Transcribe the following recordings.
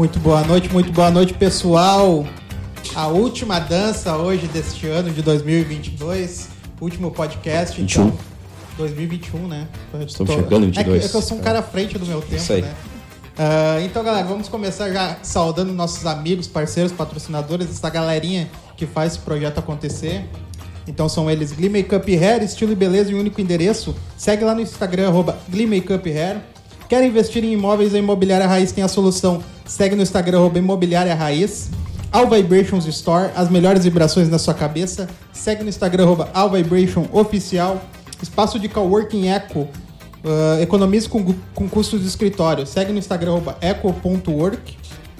Muito boa noite, muito boa noite, pessoal. A última dança hoje deste ano de 2022, último podcast. 21. Então, 2021, né? Estamos Tô- chegando em É que, 22. é que eu sou um cara à frente do meu tempo, Isso aí. né? Ah, então, galera, vamos começar já saudando nossos amigos, parceiros, patrocinadores, essa galerinha que faz esse projeto acontecer. Então são eles Glee Makeup Hair, estilo e beleza em um único endereço. Segue lá no Instagram, arroba Glee Makeup Hair. Quer investir em imóveis? A Imobiliária Raiz tem a solução. Segue no Instagram, Imobiliária Raiz. All Vibrations Store, as melhores vibrações na sua cabeça. Segue no Instagram, arroba All Vibration Oficial. Espaço de Coworking Eco, Uh, economize com, com custos de escritório. Segue no Instagram, eco.work.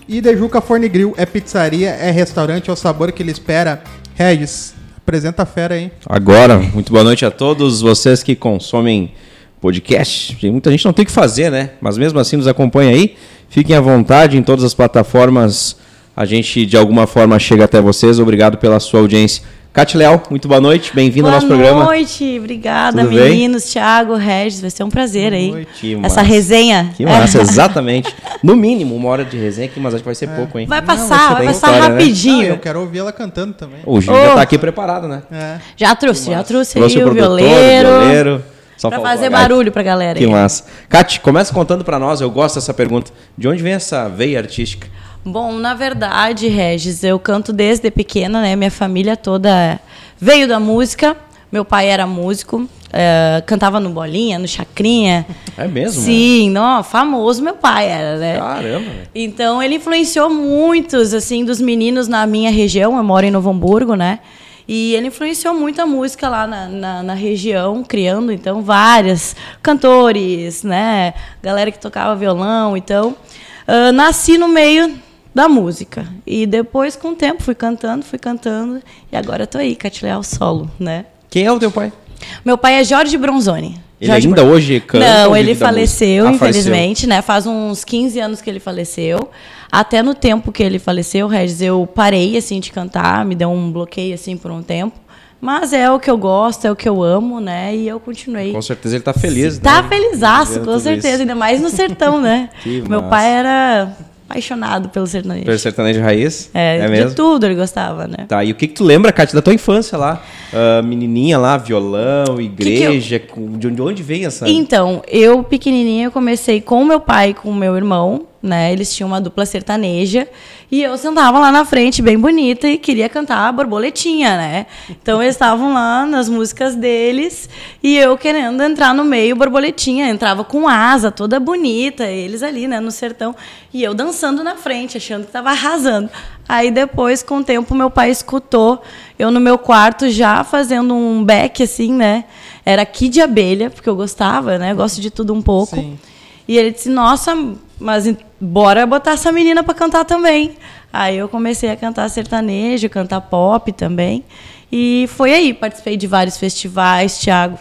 E Dejuca Forne Grill é pizzaria, é restaurante, é o sabor que ele espera. Regis, apresenta a fera aí. Agora, muito boa noite a todos vocês que consomem podcast. Tem Muita gente não tem o que fazer, né? Mas mesmo assim nos acompanha aí. Fiquem à vontade em todas as plataformas. A gente de alguma forma chega até vocês. Obrigado pela sua audiência. Cate Leal, muito boa noite. Bem-vindo ao Boa nosso programa. noite, obrigada, Tudo bem? meninos, Thiago, Regis, vai ser um prazer aí. noite. Essa massa. resenha. Que massa, exatamente. No mínimo, uma hora de resenha aqui, mas acho que vai ser pouco, hein? Vai Não, vai passar, ser vai bem passar história, né? Ah, rapidinho. eu quero ouvir ela cantando também. O Gil já Oh. tá aqui preparado, né? É. Já trouxe, já trouxe, Trouxe aí o o violeiro, o violeiro. Só pra fazer barulho pra galera Que aí. massa. Kate, começa contando pra nós, eu gosto dessa pergunta. De onde vem essa veia artística? Bom, na verdade, Regis, eu canto desde pequena, né? Minha família toda veio da música. Meu pai era músico, eh, cantava no Bolinha, no Chacrinha. É mesmo? Sim, não, famoso meu pai era, né? Caramba. Então ele influenciou muitos assim dos meninos na minha região. Eu moro em Novo Hamburgo, né? E ele influenciou muito a música lá na, na, na região, criando então várias cantores, né? Galera que tocava violão. Então ah, nasci no meio da música e depois com o tempo fui cantando, fui cantando e agora tô aí, Catileal solo, né? Quem é o teu pai? Meu pai é Jorge Bronzoni. Ele Jorge ainda hoje canta Não, ele faleceu? Ah, faleceu. infelizmente, né? Faz uns 15 anos que ele faleceu. Até no tempo que ele faleceu, Regis, eu parei assim de cantar, me deu um bloqueio assim por um tempo. Mas é o que eu gosto, é o que eu amo, né? E eu continuei. Com certeza ele tá feliz, Tá né? felizaço, Vendo com certeza, isso. ainda mais no sertão, né? Que Meu pai era apaixonado pelo sertanejo. Pelo sertanejo raiz? É, de mesmo? tudo ele gostava, né? Tá, e o que que tu lembra, Kate, da tua infância lá? Ah, menininha lá, violão, igreja, com- de onde- de onde vem essa... Então, eu pequenininha eu comecei com meu pai e com meu irmão, né? Eles tinham uma dupla sertaneja e eu sentava lá na frente bem bonita e queria cantar a borboletinha, né? Então eles estavam lá nas músicas deles e eu querendo entrar no meio borboletinha, entrava com asa toda bonita, eles ali, né, no sertão, e eu dançando na frente, achando que tava arrasando. Aí depois, com o tempo, meu pai escutou eu no meu quarto já fazendo um back assim, né? Era Kid Abelha, porque eu gostava, né? Eu gosto de tudo um pouco. Sim. E ele disse: Nossa, mas bora botar essa menina para cantar também. Aí eu comecei a cantar sertanejo, cantar pop também. E foi aí, participei de vários festivais, Thiago.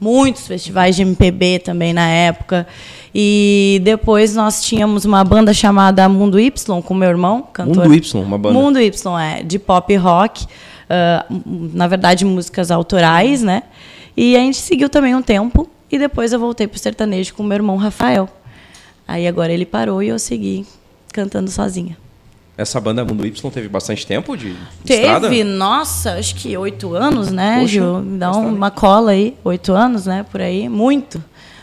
Muitos festivais de MPB também na época. E depois nós tínhamos uma banda chamada Mundo Y com meu irmão, cantor. Mundo Y, uma banda. Mundo Y, é, de pop e rock. m- na verdade, músicas autorais, né? E a gente seguiu também um tempo. E depois eu voltei pro sertanejo com meu irmão Rafael. Aí agora ele parou e eu segui cantando sozinha. Essa banda Mundo Y teve bastante tempo de estrada? Teve, nossa, acho que oito anos, né, Poxa, Gil? Me dá bastante. uma cola aí. Oito anos, né, por aí. Muito,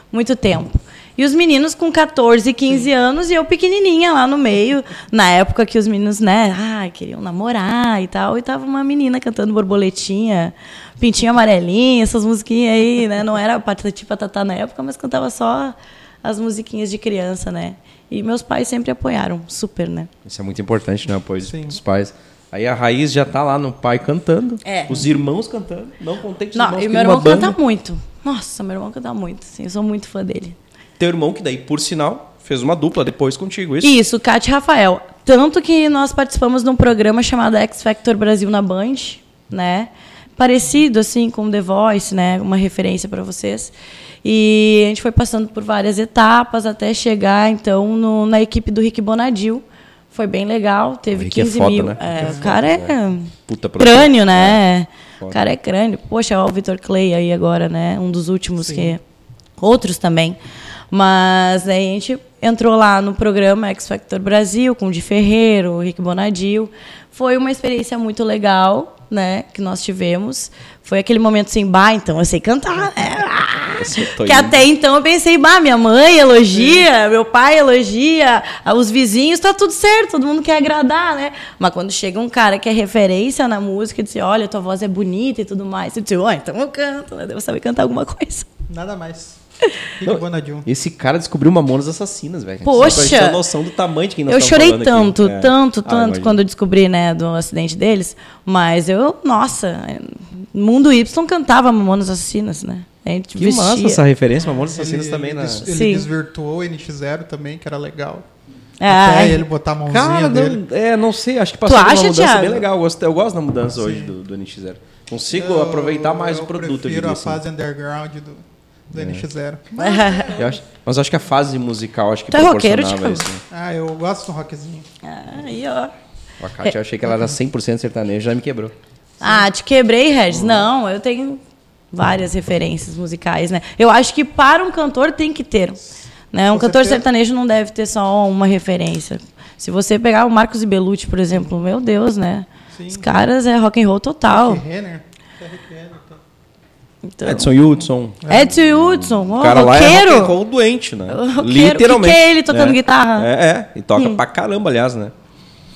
muito tempo. E os meninos com 14, 15 anos e eu pequenininha lá no meio. Na época que os meninos, né, ah, queriam namorar e tal. E tava uma menina cantando borboletinha, pintinho amarelinho, essas musiquinhas aí, né? Não era patati patatá na época, mas cantava só as musiquinhas de criança, né? E meus pais sempre apoiaram, super, né? Isso é muito importante, né? O apoio Sim. dos pais. Aí a raiz já tá lá no pai cantando, É. os irmãos cantando. Não contente os Não, irmãos e meu irmão banda. canta muito. Nossa, meu irmão canta muito, sim. Eu sou muito fã dele. Teu irmão, que daí, por sinal, fez uma dupla depois contigo, isso? Isso, Kátia e Rafael. Tanto que nós participamos de um programa chamado X Factor Brasil na Band, né? Parecido, assim, com The Voice, né? Uma referência para vocês. E a gente foi passando por várias etapas até chegar, então, no- na equipe do Rick Bonadil. Foi bem legal, teve O Rick é 15 foda, mil. né? É, é o cara é Puta produção. crânio, né? Foda. o cara é crânio. Poxa, ó, o Vitor Clay aí agora, né? Um dos últimos que. Outros também. Mas aí a gente entrou lá no programa X Factor Brasil com o Di Ferreiro, o Rick Bonadil. Foi uma experiência muito legal, né, que nós tivemos. Foi aquele momento assim, bah, então eu sei cantar, né? Que até então eu pensei, bah, minha mãe elogia, meu pai elogia, os vizinhos, tá tudo certo, todo mundo quer agradar, né? Mas quando chega um cara que é referência na música e diz, olha, tua voz é bonita e tudo mais, eu disse, ó, então eu canto, né? Devo saber cantar alguma coisa. Nada mais. Não, esse cara descobriu Mamonas Assassinas, velho. Poxa! Você a noção do tamanho de quem nós Eu chorei tanto, aqui. tanto, é. tanto ah, quando eu descobri, né, do acidente deles. Mas eu, nossa, Mundo Y cantava Mamonas Assassinas, né? A gente que vestia. massa essa referência, Mamonas Assassinas ele, também, né? Ele Sim. desvirtuou o NX0 também, que era legal. Ah, Até ele botar a mãozinha cara, dele. Não, é, não sei, acho que passou uma mudança Thiago? bem legal. Eu gosto, eu gosto da mudança Sim. hoje do, do NX0. Consigo eu, aproveitar mais o produto. Eu prefiro a assim. fase underground do, do é. NX0. eu acho, mas acho que a fase musical acho que tu é roqueiro, tipo? isso. Ah, eu gosto do rockzinho. Ah, aí, ó. A Kátia, eu achei que ela era 100% sertaneja, já me quebrou. Ah, te quebrei, Regis. Uhum. Não, eu tenho várias referências musicais, né? Eu acho que para um cantor tem que ter. Né? Um cantor sertanejo não deve ter só uma referência. Se você pegar o Marcos e Belucci, por exemplo, meu Deus, né? Sim. Os caras é rock and roll total. Renner. Então, Edson Hudson. Edson Hudson, o cara lá é rock roll doente, né? Literalmente. Que, que é ele tocando é. guitarra? É, é, e toca hum. pra caramba, aliás, né?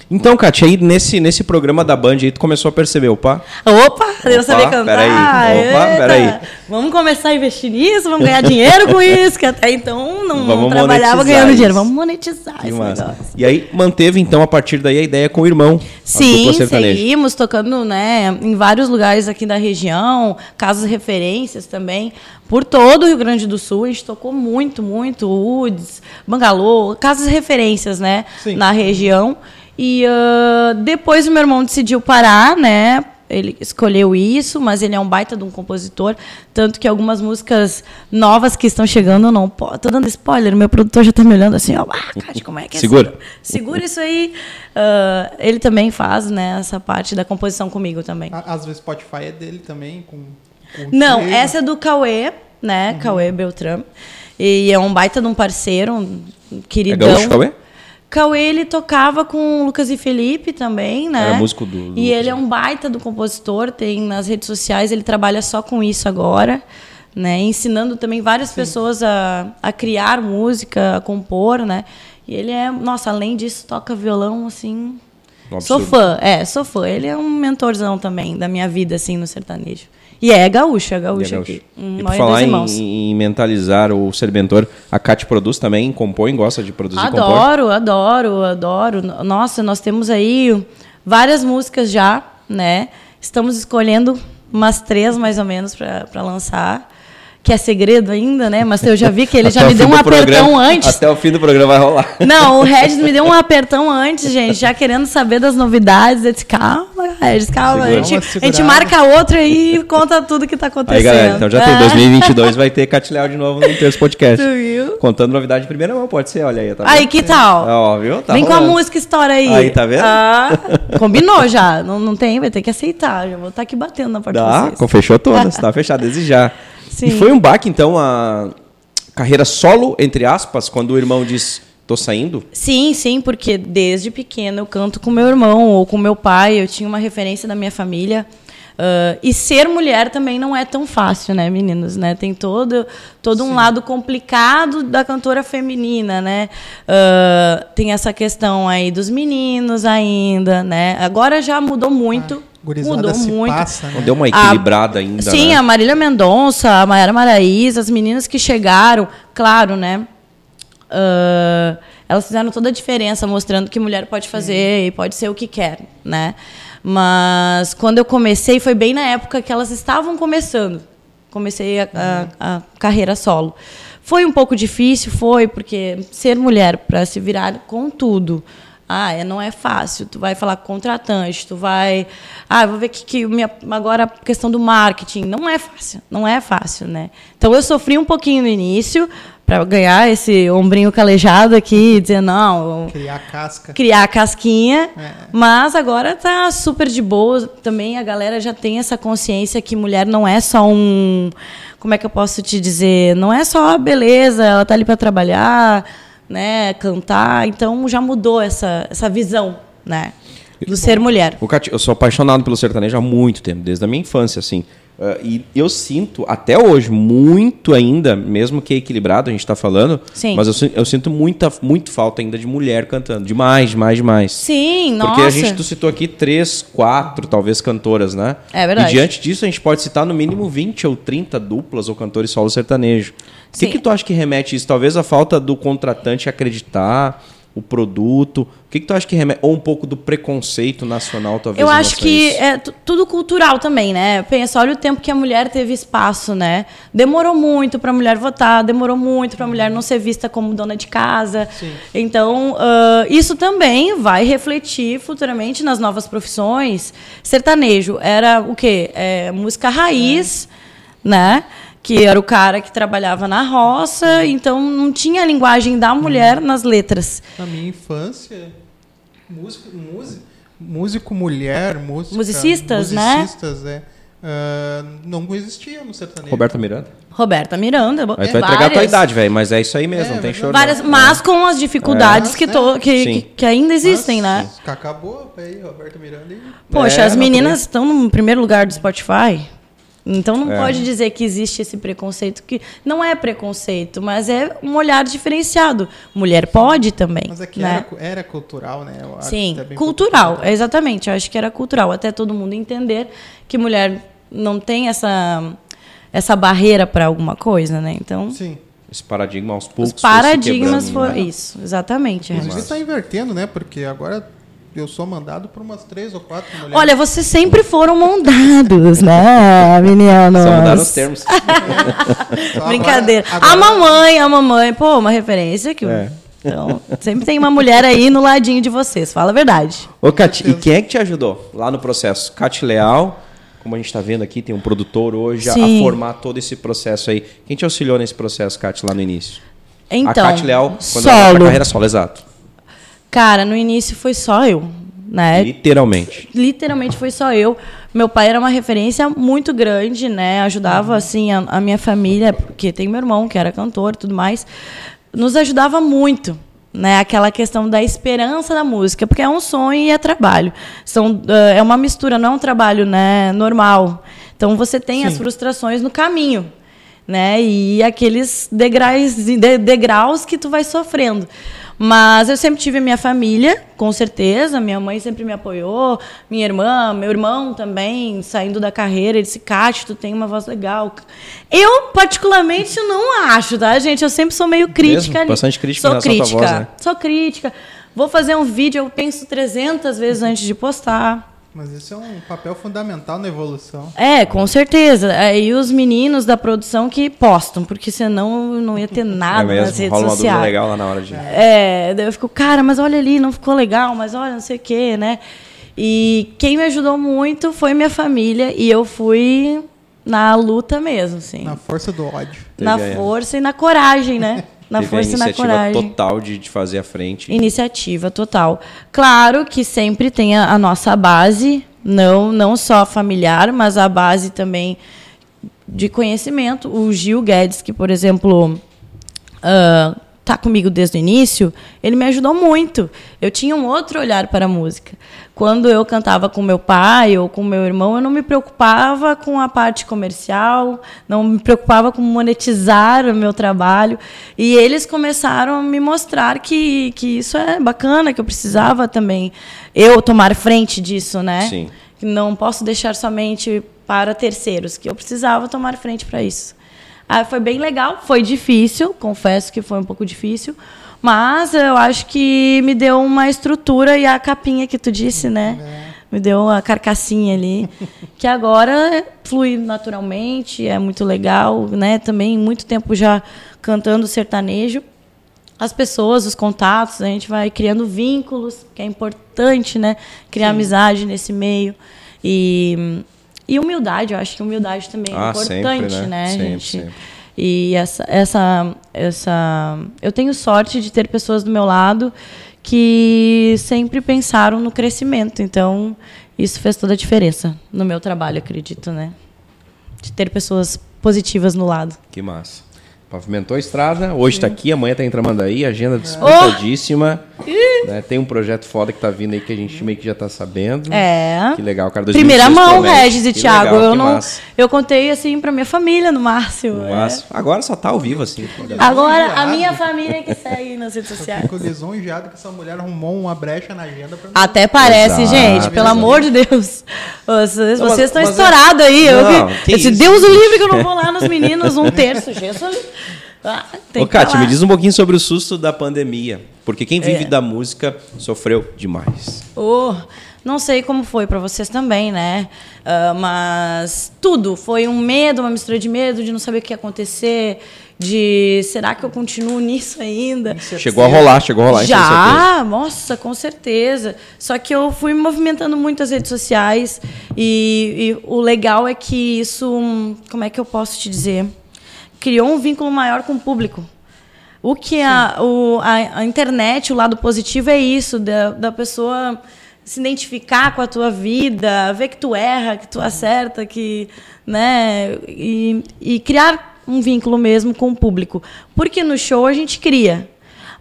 Então, Kátia, aí nesse, nesse programa da Band aí, tu começou a perceber, opa. Opa, eu sabia cantar. Peraí, opa, peraí. Vamos começar a investir nisso, vamos ganhar dinheiro com isso, que até então não, não trabalhava ganhando dinheiro. Vamos monetizar que esse massa. negócio. E aí manteve, então, a partir daí a ideia com o irmão. Sim, seguimos tocando né, em vários lugares aqui da região, casas referências também. Por todo o Rio Grande do Sul, a gente tocou muito, muito, UDS, Bangalô, casas referências, né, Sim. na região. E uh, depois o meu irmão decidiu parar, né? Ele escolheu isso, mas ele é um baita de um compositor. Tanto que algumas músicas novas que estão chegando, não posso. Tô dando spoiler, meu produtor já está me olhando assim, ó. Ah, Cátia, como é que é Segura. Assim? Segura isso aí. Uh, ele também faz, né, essa parte da composição comigo também. Às vezes Spotify é dele também, com. com não, essa é do Cauê, né? Uhum. Cauê Beltrame. E é um baita de um parceiro, um queridão. É gaúcho, Cauê? Cauê, ele tocava com o Lucas e Felipe também, né? Era músico do, do E ele é um baita do compositor, tem nas redes sociais, ele trabalha só com isso agora, né? Ensinando também várias Sim. pessoas a, a criar música, a compor, né? E ele é, nossa, além disso, toca violão, assim... Um sou fã, é, sou fã. Ele é um mentorzão também da minha vida, assim, no sertanejo. E é gaúcho, é gaúcho, é aqui. E por falar em, em, mentalizar ou ser mentor, a Kátia produz também, compõe, gosta de produzir Adoro, adoro, adoro. Nossa, nós temos aí várias músicas já, né? Estamos escolhendo umas três mais ou menos para lançar que é segredo ainda, né? Mas eu já vi que ele já me deu um apertão programa, antes. Até o fim do programa vai rolar. Não, o Regis me deu um apertão antes, gente, já querendo saber das novidades. Eu disse, calma, Regis, calma. a gente, a gente marca outro e conta tudo que tá acontecendo. Aí, galera, então já tem. 2022 vai ter Catilhau de novo no Terço Podcast. Tu viu? Contando novidade de primeira mão, pode ser, olha aí. Tá aí, que tal? Ó, viu? Tá Vem rolando. com a música história aí. Aí, tá vendo? Ah, combinou já. Não, não tem, vai ter que aceitar. Já vou estar tá aqui batendo na porta Dá, de vocês. fechou todas, tá fechado, desde já. Sim. E foi um baque, então, a carreira solo, entre aspas, quando o irmão diz tô saindo? Sim, sim, porque desde pequena eu canto com meu irmão ou com meu pai, eu tinha uma referência da minha família. Uh, e ser mulher também não é tão fácil, né, meninos? Né? Tem todo, todo um lado complicado da cantora feminina, né? Uh, tem essa questão aí dos meninos ainda, né? Agora já mudou muito. Ah mudou muito. Passa, né? Deu uma equilibrada a, ainda. Sim, né? a Marília Mendonça, a Mayara Maraíza, as meninas que chegaram, claro, né? Uh, elas fizeram toda a diferença, mostrando que mulher pode fazer sim. e pode ser o que quer, né? Mas quando eu comecei, foi bem na época que elas estavam começando. Comecei a, a, a carreira solo. Foi um pouco difícil, foi, porque ser mulher para se virar com tudo Ah, é, não é fácil. Tu vai falar com contratante, tu vai. Ah, vou ver que, que minha, agora a questão do marketing. Não é fácil, não é fácil, né? Então eu sofri um pouquinho no início para ganhar esse ombrinho calejado aqui, dizer não. Criar casca. Criar a casquinha. É. Mas agora tá super de boa. Também a galera já tem essa consciência que mulher não é só um. Como é que eu posso te dizer? Não é só beleza, ela tá ali para trabalhar né, cantar. Então já mudou essa, essa visão, né, do ser mulher. Eu sou apaixonado pelo sertanejo há muito tempo, desde a minha infância, assim. Uh, e eu sinto, até hoje, muito ainda, mesmo que equilibrado, a gente está falando, Sim. mas eu, eu, sinto muita, muito falta ainda de mulher cantando. Demais, demais, demais. Sim, Porque nossa. a gente tu citou aqui três, quatro, talvez, cantoras, né? É verdade. E diante disso, a gente pode citar no mínimo 20 ou 30 duplas ou cantores solo sertanejo. O que, que tu acha que remete isso? Talvez a falta do contratante acreditar o produto? O que, que tu acha que remete? Ou um pouco do preconceito nacional, talvez? Eu acho que é tudo cultural também, né? Pensa, olha o tempo que a mulher teve espaço, né? Demorou muito para a mulher votar, demorou muito para a mulher não ser vista como dona de casa. Sim. Então, uh, isso também vai refletir futuramente nas novas profissões. Sertanejo era o quê? É, música raiz, é. né? Que era o cara que trabalhava na roça, então não tinha a linguagem da mulher nas letras. Na minha infância, músico, músico, músico mulher, música, musicistas, musicistas né? É, uh, não existia no sertanejo. Roberta Miranda? Roberta Miranda. Aí é, vai entregar a tua idade, velho, mas é isso aí mesmo, é, não tem choro. Várias, mas com as dificuldades é. que, to, que, que, que, ainda existem, mas, né? Acabou aí, Roberta Miranda. E... Poxa, as meninas estão no primeiro lugar do Spotify. Então não é. pode dizer que existe esse preconceito, que não é preconceito, mas é um olhar diferenciado. Mulher pode também. Mas aqui né? era, era, cultural, né? Sim, cultural, cultural, exatamente. Eu acho que era cultural, até todo mundo entender que mulher não tem essa, essa barreira para alguma coisa, né? Então. Sim. Esse paradigma aos poucos. Os paradigmas foram. Né? Isso, exatamente. Inclusive está invertendo, né? Porque agora eu sou mandado por umas três ou quatro mulheres. Olha, vocês sempre foram mandados, né, meninos? Só mudaram os termos. Brincadeira. Agora, agora... A mamãe, a mamãe, pô, uma referência que. É. Então, sempre tem uma mulher aí no ladinho de vocês, fala a verdade. Ô, Cati, e quem é que te ajudou lá no processo? Cati Leal, como a gente está vendo aqui, tem um produtor hoje Sim. a formar todo esse processo aí. Quem te auxiliou nesse processo, Cati, lá no início? Então, a Cati Leal, quando solo. ela carreira solo, exato. Cara, no início foi só eu, né? Literalmente. Literalmente foi só eu. Meu pai era uma referência muito grande, né? Ajudava, uhum. assim, a, a, minha família, porque tem meu irmão que era cantor e tudo mais. Nos ajudava muito, né? Aquela questão da esperança da música, porque é um sonho e é trabalho. São, uh, é uma mistura, não é um trabalho né, normal. Então, você tem Sim. as frustrações no caminho né? E aqueles degraus, degraus que tu vai sofrendo. Mas eu sempre tive a minha família, com certeza. Minha mãe sempre me apoiou, minha irmã, meu irmão também, saindo da carreira. Ele disse: Cátia, tu tem uma voz legal. Eu, particularmente, não acho, tá, gente? Eu sempre sou meio crítica. Mesmo? Bastante crítica sou crítica. Voz, né? Sou crítica. Vou fazer um vídeo, eu penso 300 vezes antes de postar. Mas isso é um papel fundamental na evolução. É, com certeza. E os meninos da produção que postam, porque senão não ia ter é nada é mesmo, nas redes rola uma sociais. legal lá na hora de. É, daí eu fico, cara, mas olha ali, não ficou legal, mas olha, não sei o quê, né? E quem me ajudou muito foi minha família e eu fui na luta mesmo, assim. Na força do ódio. Na força e na coragem, né? na Teve força e na coragem. total de, de fazer a frente. Iniciativa total. Claro que sempre tem a, a, nossa base, não, não só familiar, mas a base também de conhecimento. O Gil Guedes, que, por exemplo, uh, tá comigo desde o início, ele me ajudou muito. Eu tinha um outro olhar para a música. Quando eu cantava com meu pai ou com meu irmão, eu não me preocupava com a parte comercial, não me preocupava com monetizar o meu trabalho. E eles começaram a me mostrar que, que isso é bacana, que eu precisava também eu tomar frente disso, né? Sim. Não posso deixar somente para terceiros, que eu precisava tomar frente para isso. Ah, foi bem legal, foi difícil, confesso que foi um pouco difícil, mas eu acho que me deu uma estrutura e a capinha que tu disse, né? É. Me deu a carcassinha ali, que agora flui naturalmente, é muito legal, né? Também muito tempo já cantando sertanejo. as pessoas, os contatos, a gente vai criando vínculos, que é importante, né? Criar Sim. amizade nesse meio. E, e humildade, eu acho que humildade também é ah, importante, sempre, né? né sempre, gente? Sempre. E essa, essa, essa. Eu tenho sorte de ter pessoas do meu lado que sempre pensaram no crescimento. Então, isso fez toda a diferença no meu trabalho, acredito, né? De ter pessoas positivas no lado. Que massa. Pavimentou a estrada, hoje está aqui, amanhã está em Tramandaí, agenda disputadíssima. Oh! Né? Tem um projeto foda que está vindo aí que a gente meio que já está sabendo. É. Que legal, cara. Primeira mão, Regis e que Thiago. Legal, eu, não, eu contei assim para minha família no Márcio. No é. Agora só tá ao vivo, assim. Agora a minha família que segue nas redes sociais. Eu fico lisonjeado que essa mulher arrumou uma brecha na agenda pra mim. Até parece, Exato. gente, pelo amor de Deus. Vocês, não, vocês estão é- estourados aí. Não, eu, esse Deus o livre que eu não vou lá nos meninos um terço. Jesus. Ah, Ô, Kátia, me diz um pouquinho sobre o susto da pandemia. Porque quem vive é. da música sofreu demais. Oh, não sei como foi para vocês também, né? Uh, mas tudo. Foi um medo, uma mistura de medo, de não saber o que ia acontecer, de será que eu continuo nisso ainda? Chegou a rolar, chegou a rolar. Já, nossa, com certeza. Só que eu fui movimentando muito as redes sociais e, e o legal é que isso, como é que eu posso te dizer? Criou um vínculo maior com o público. O que a, o, a, a, internet, o lado positivo é isso, da, da pessoa se identificar com a tua vida, ver que tu erra, que tu acerta, que, né, e, e criar um vínculo mesmo com o público. Porque no show a gente cria,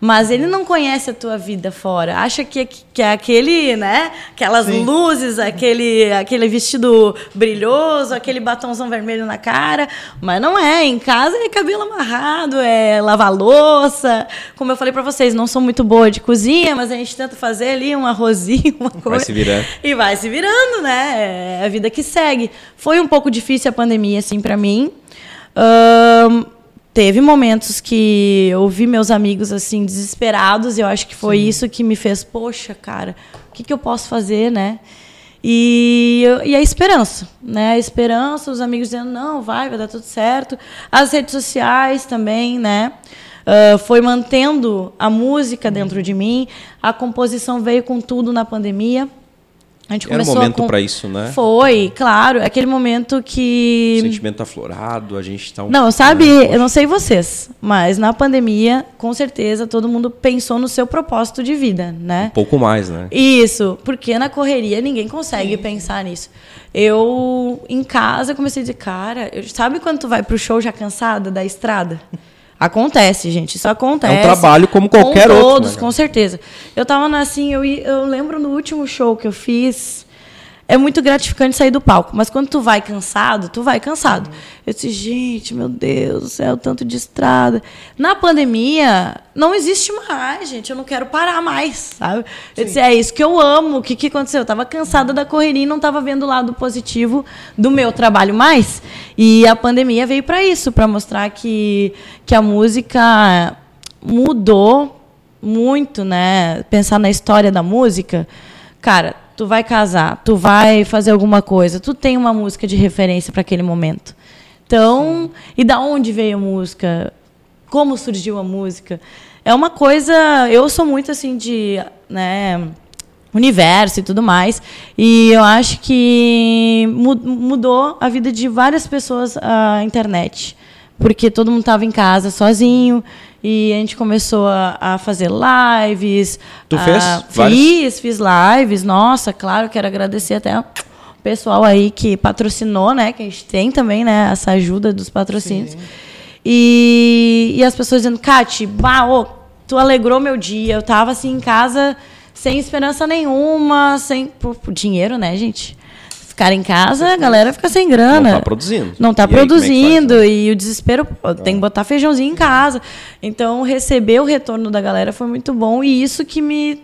mas ele não conhece a tua vida fora. Acha que, que é aquele, né? Aquelas Sim. luzes, aquele, aquele vestido brilhoso, aquele batomzão vermelho na cara. Mas não é. Em casa é cabelo amarrado, é lavar louça. Como eu falei para vocês, não sou muito boa de cozinha, mas a gente tenta fazer ali um arrozinho, uma coisa. Vai se virando. E vai se virando, né? É a vida que segue. Foi um pouco difícil a pandemia, assim, para mim. Um, teve momentos que eu vi meus amigos assim desesperados e eu acho que foi Sim. isso que me fez poxa cara o que, que eu posso fazer né? E, e a esperança né? A esperança os amigos dizendo não vai vai dar tudo certo. As redes sociais também né? Uh, foi mantendo a música dentro de mim a composição veio com tudo na pandemia a gente Era começou um momento com... para isso, né? Foi, claro. Aquele momento que. O sentimento aflorado, a gente está um Não, sabe, eu não sei vocês, mas na pandemia, com certeza, todo mundo pensou no seu propósito de vida, né? Um pouco mais, né? Isso, porque na correria ninguém consegue Sim. pensar nisso. Eu, em casa, comecei a dizer, cara, sabe quando tu vai pro show já cansada da estrada? Acontece, gente. Isso acontece. É um trabalho como qualquer com outro. Todos, né? com certeza. Eu tava assim, eu, eu lembro no último show que eu fiz, é muito gratificante sair do palco. Mas quando tu vai cansado, tu vai cansado. Eu disse, gente, meu Deus do céu, tanto de estrada. Na pandemia, não existe mais, gente. Eu não quero parar mais, sabe? Eu disse, é isso que eu amo. O que, que aconteceu? Eu estava cansada da correria e não estava vendo o lado positivo do meu trabalho mais. E a pandemia veio para isso, para mostrar que, que a música mudou muito, né? Pensar na história da música. Cara, tu vai casar, tu vai fazer alguma coisa, tu tem uma música de referência para aquele momento. Então, Sim. e da onde veio a música? Como surgiu a música? É uma coisa, eu sou muito assim de, né, universo e tudo mais. E eu acho que mudou a vida de várias pessoas a internet. Porque todo mundo estava em casa sozinho e a gente começou a, a fazer lives. Tu fez? Fiz, fiz lives. Nossa, claro, quero agradecer até o pessoal aí que patrocinou, né? Que a gente tem também, né? Essa ajuda dos patrocínios. E, e as pessoas dizendo, Kati, bah, tu alegrou meu dia. Eu tava assim em casa sem esperança nenhuma, sem por dinheiro, né, gente? Ficar em casa, a galera fica sem grana. Não tá produzindo. Não tá e produzindo. Aí, é faz, né? E o desespero, tem que botar feijãozinho em casa. Então, receber o retorno da galera foi muito bom. E isso que me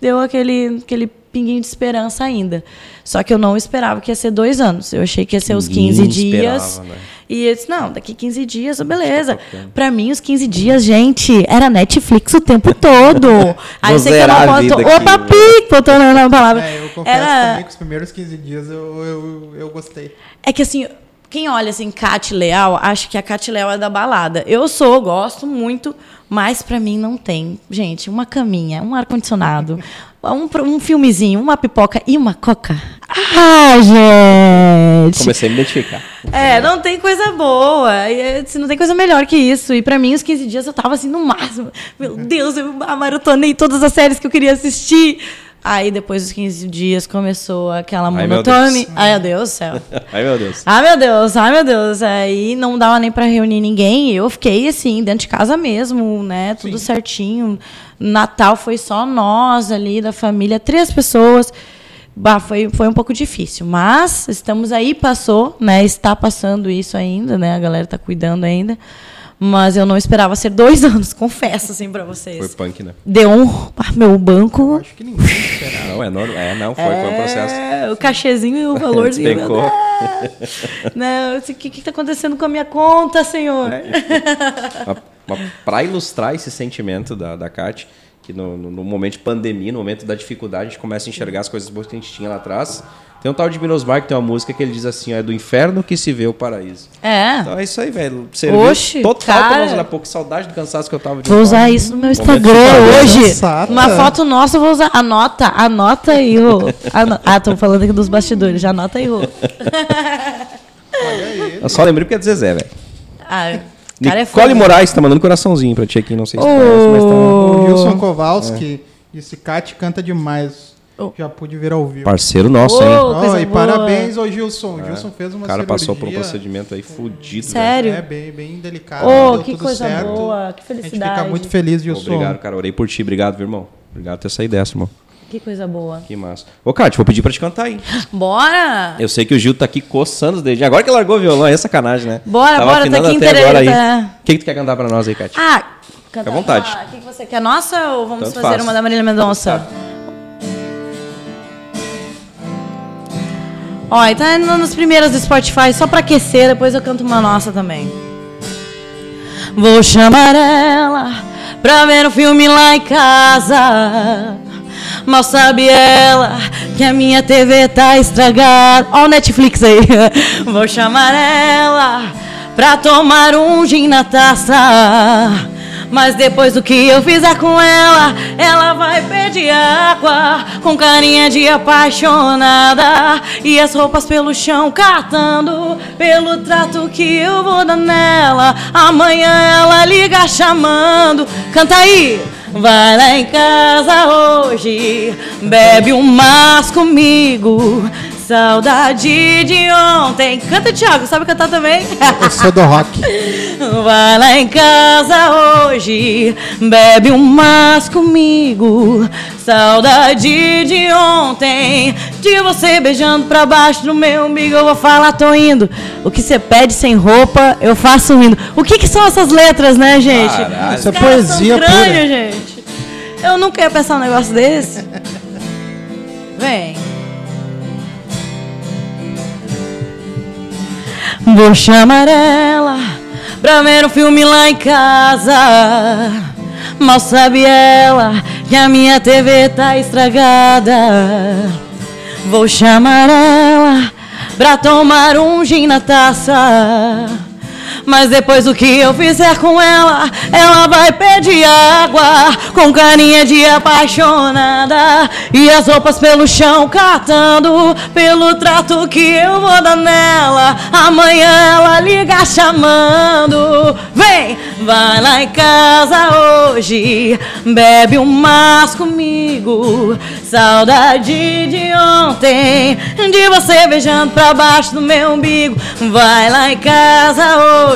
deu aquele, aquele pinguinho de esperança ainda. Só que eu não esperava que ia ser dois anos. Eu achei que ia ser os 15 dias. Né? E eu disse, não, daqui 15 dias, beleza. Para mim, os 15 dias, gente, era Netflix o tempo todo. Aí eu sei que eu não posso. Opa, pique, botando na palavra. É, eu confesso era... também que os primeiros 15 dias eu, eu, eu gostei. É que assim, quem olha assim, Cat Leal, acha que a Cat Leal é da balada. Eu sou, gosto muito, mas pra mim não tem. Gente, uma caminha, um ar-condicionado, um, um filmezinho, uma pipoca e uma coca. Ah, gente! Comecei a me identificar. É, não tem coisa boa. É, não tem coisa melhor que isso. E pra mim, os 15 dias eu tava assim no máximo. Meu Deus, eu maratonei todas as séries que eu queria assistir. Aí depois dos 15 dias começou aquela monotone. Ai, meu Deus do céu. Ai, meu Deus. Ai, meu Deus, ai, meu Deus. Aí não dava nem pra reunir ninguém. Eu fiquei assim, dentro de casa mesmo, né? Tudo certinho. Natal foi só nós ali da família, três pessoas. Bah, foi, foi um pouco difícil, mas estamos aí, passou, né? Está passando isso ainda, né? A galera tá cuidando ainda. Mas eu não esperava ser dois anos, confesso, assim, pra vocês. Foi punk, né? Deu um. ah, meu banco. Acho que ninguém esperava. Não, é, normal. é não, foi, foi um processo. É, o cachezinho e o Despencou. Deus. Não, eu disse, o que está acontecendo com a minha conta, senhor? É. Para ilustrar esse sentimento da, da Kat, que no, no- no momento de pandemia, no momento da dificuldade, a gente começa a enxergar as coisas boas que a gente tinha lá atrás. Tem um tal de Minos Bar que tem uma música que ele diz assim: ó, é do inferno que se vê o paraíso. É. Então é isso aí, velho. Oxe, total cara. pra nós olhar pouco. Saudade do cansaço que eu tava de Vou usar isso no meu Instagram hoje. Cansada. Uma foto nossa eu vou usar. Anota, anota aí, Rô. Ano- Ah, tô falando aqui dos bastidores, já anota aí, Rô. Eu só lembrei porque é de Zezé, velho. Ah, cara é Nicole foda. Moraes tá mandando coraçãozinho pra ti aqui, não sei se Ô. conhece, mas tá. O Wilson Kowalski disse: Kat canta demais. Oh. Já pude ver ao vivo. Parceiro nosso, Ô, hein? Coisa e boa. parabéns ao Gilson. O Gilson fez uma O cara passou por um procedimento aí fudido. Sério? É, bem, bem delicado. Deu que tudo coisa certo. boa, que A gente felicidade. fica muito feliz. Gilson. Obrigado, cara. Orei por ti. Obrigado, viu, irmão. Obrigado por ter saído dessa, irmão. Que coisa boa. Que massa. Ô, Kátia, vou pedir pra te cantar aí. Bora! Eu sei que o Gil tá aqui coçando os dedinhos. Agora que largou o violão, é sacanagem, né? Bora, bora, tá aqui inteireta. O que, que tu quer cantar pra nós aí, Kátia? Ah, canta Fica à vontade. Ah, O que que você quer? Nossa ou vamos Tanto fazer faz. uma da Marília Mendonça? Ó, e tá nos primeiros do Spotify só pra aquecer, depois eu canto uma nossa também. Vou chamar ela pra ver um filme lá em casa. Mal sabe ela que a minha TV tá estragada. Ó o Netflix aí. Vou chamar ela pra tomar um gin na taça. Mas depois do que eu fizer com ela, ela vai pedir água com carinha de apaixonada e as roupas pelo chão catando pelo trato que eu vou dar nela. Amanhã ela liga chamando, canta aí. Vai lá em casa hoje, bebe um mas comigo. Saudade de ontem. Canta, Thiago, sabe cantar também? Eu sou do rock. Vai lá em casa hoje, bebe um mas comigo. Saudade de ontem, de você beijando pra baixo do meu umbigo. Eu vou falar, tô indo. O que você pede sem roupa, eu faço rindo. O que, que são essas letras, né, gente? Caralho. Isso é poesia são crânio, pura. gente. Eu nunca ia pensar um negócio desse. Vem. Vou chamar ela pra ver um filme lá em casa. Mal sabe ela que a minha TV tá estragada. Vou chamar ela pra tomar um gin na taça. Mas depois do que eu fizer com ela, ela vai pedir água com carinha de apaixonada e as roupas pelo chão catando pelo trato que eu vou dar nela. Amanhã ela liga chamando, vem, vai lá em casa hoje, bebe um mas comigo. Saudade de ontem, de você beijando pra baixo do meu umbigo. Vai lá em casa hoje,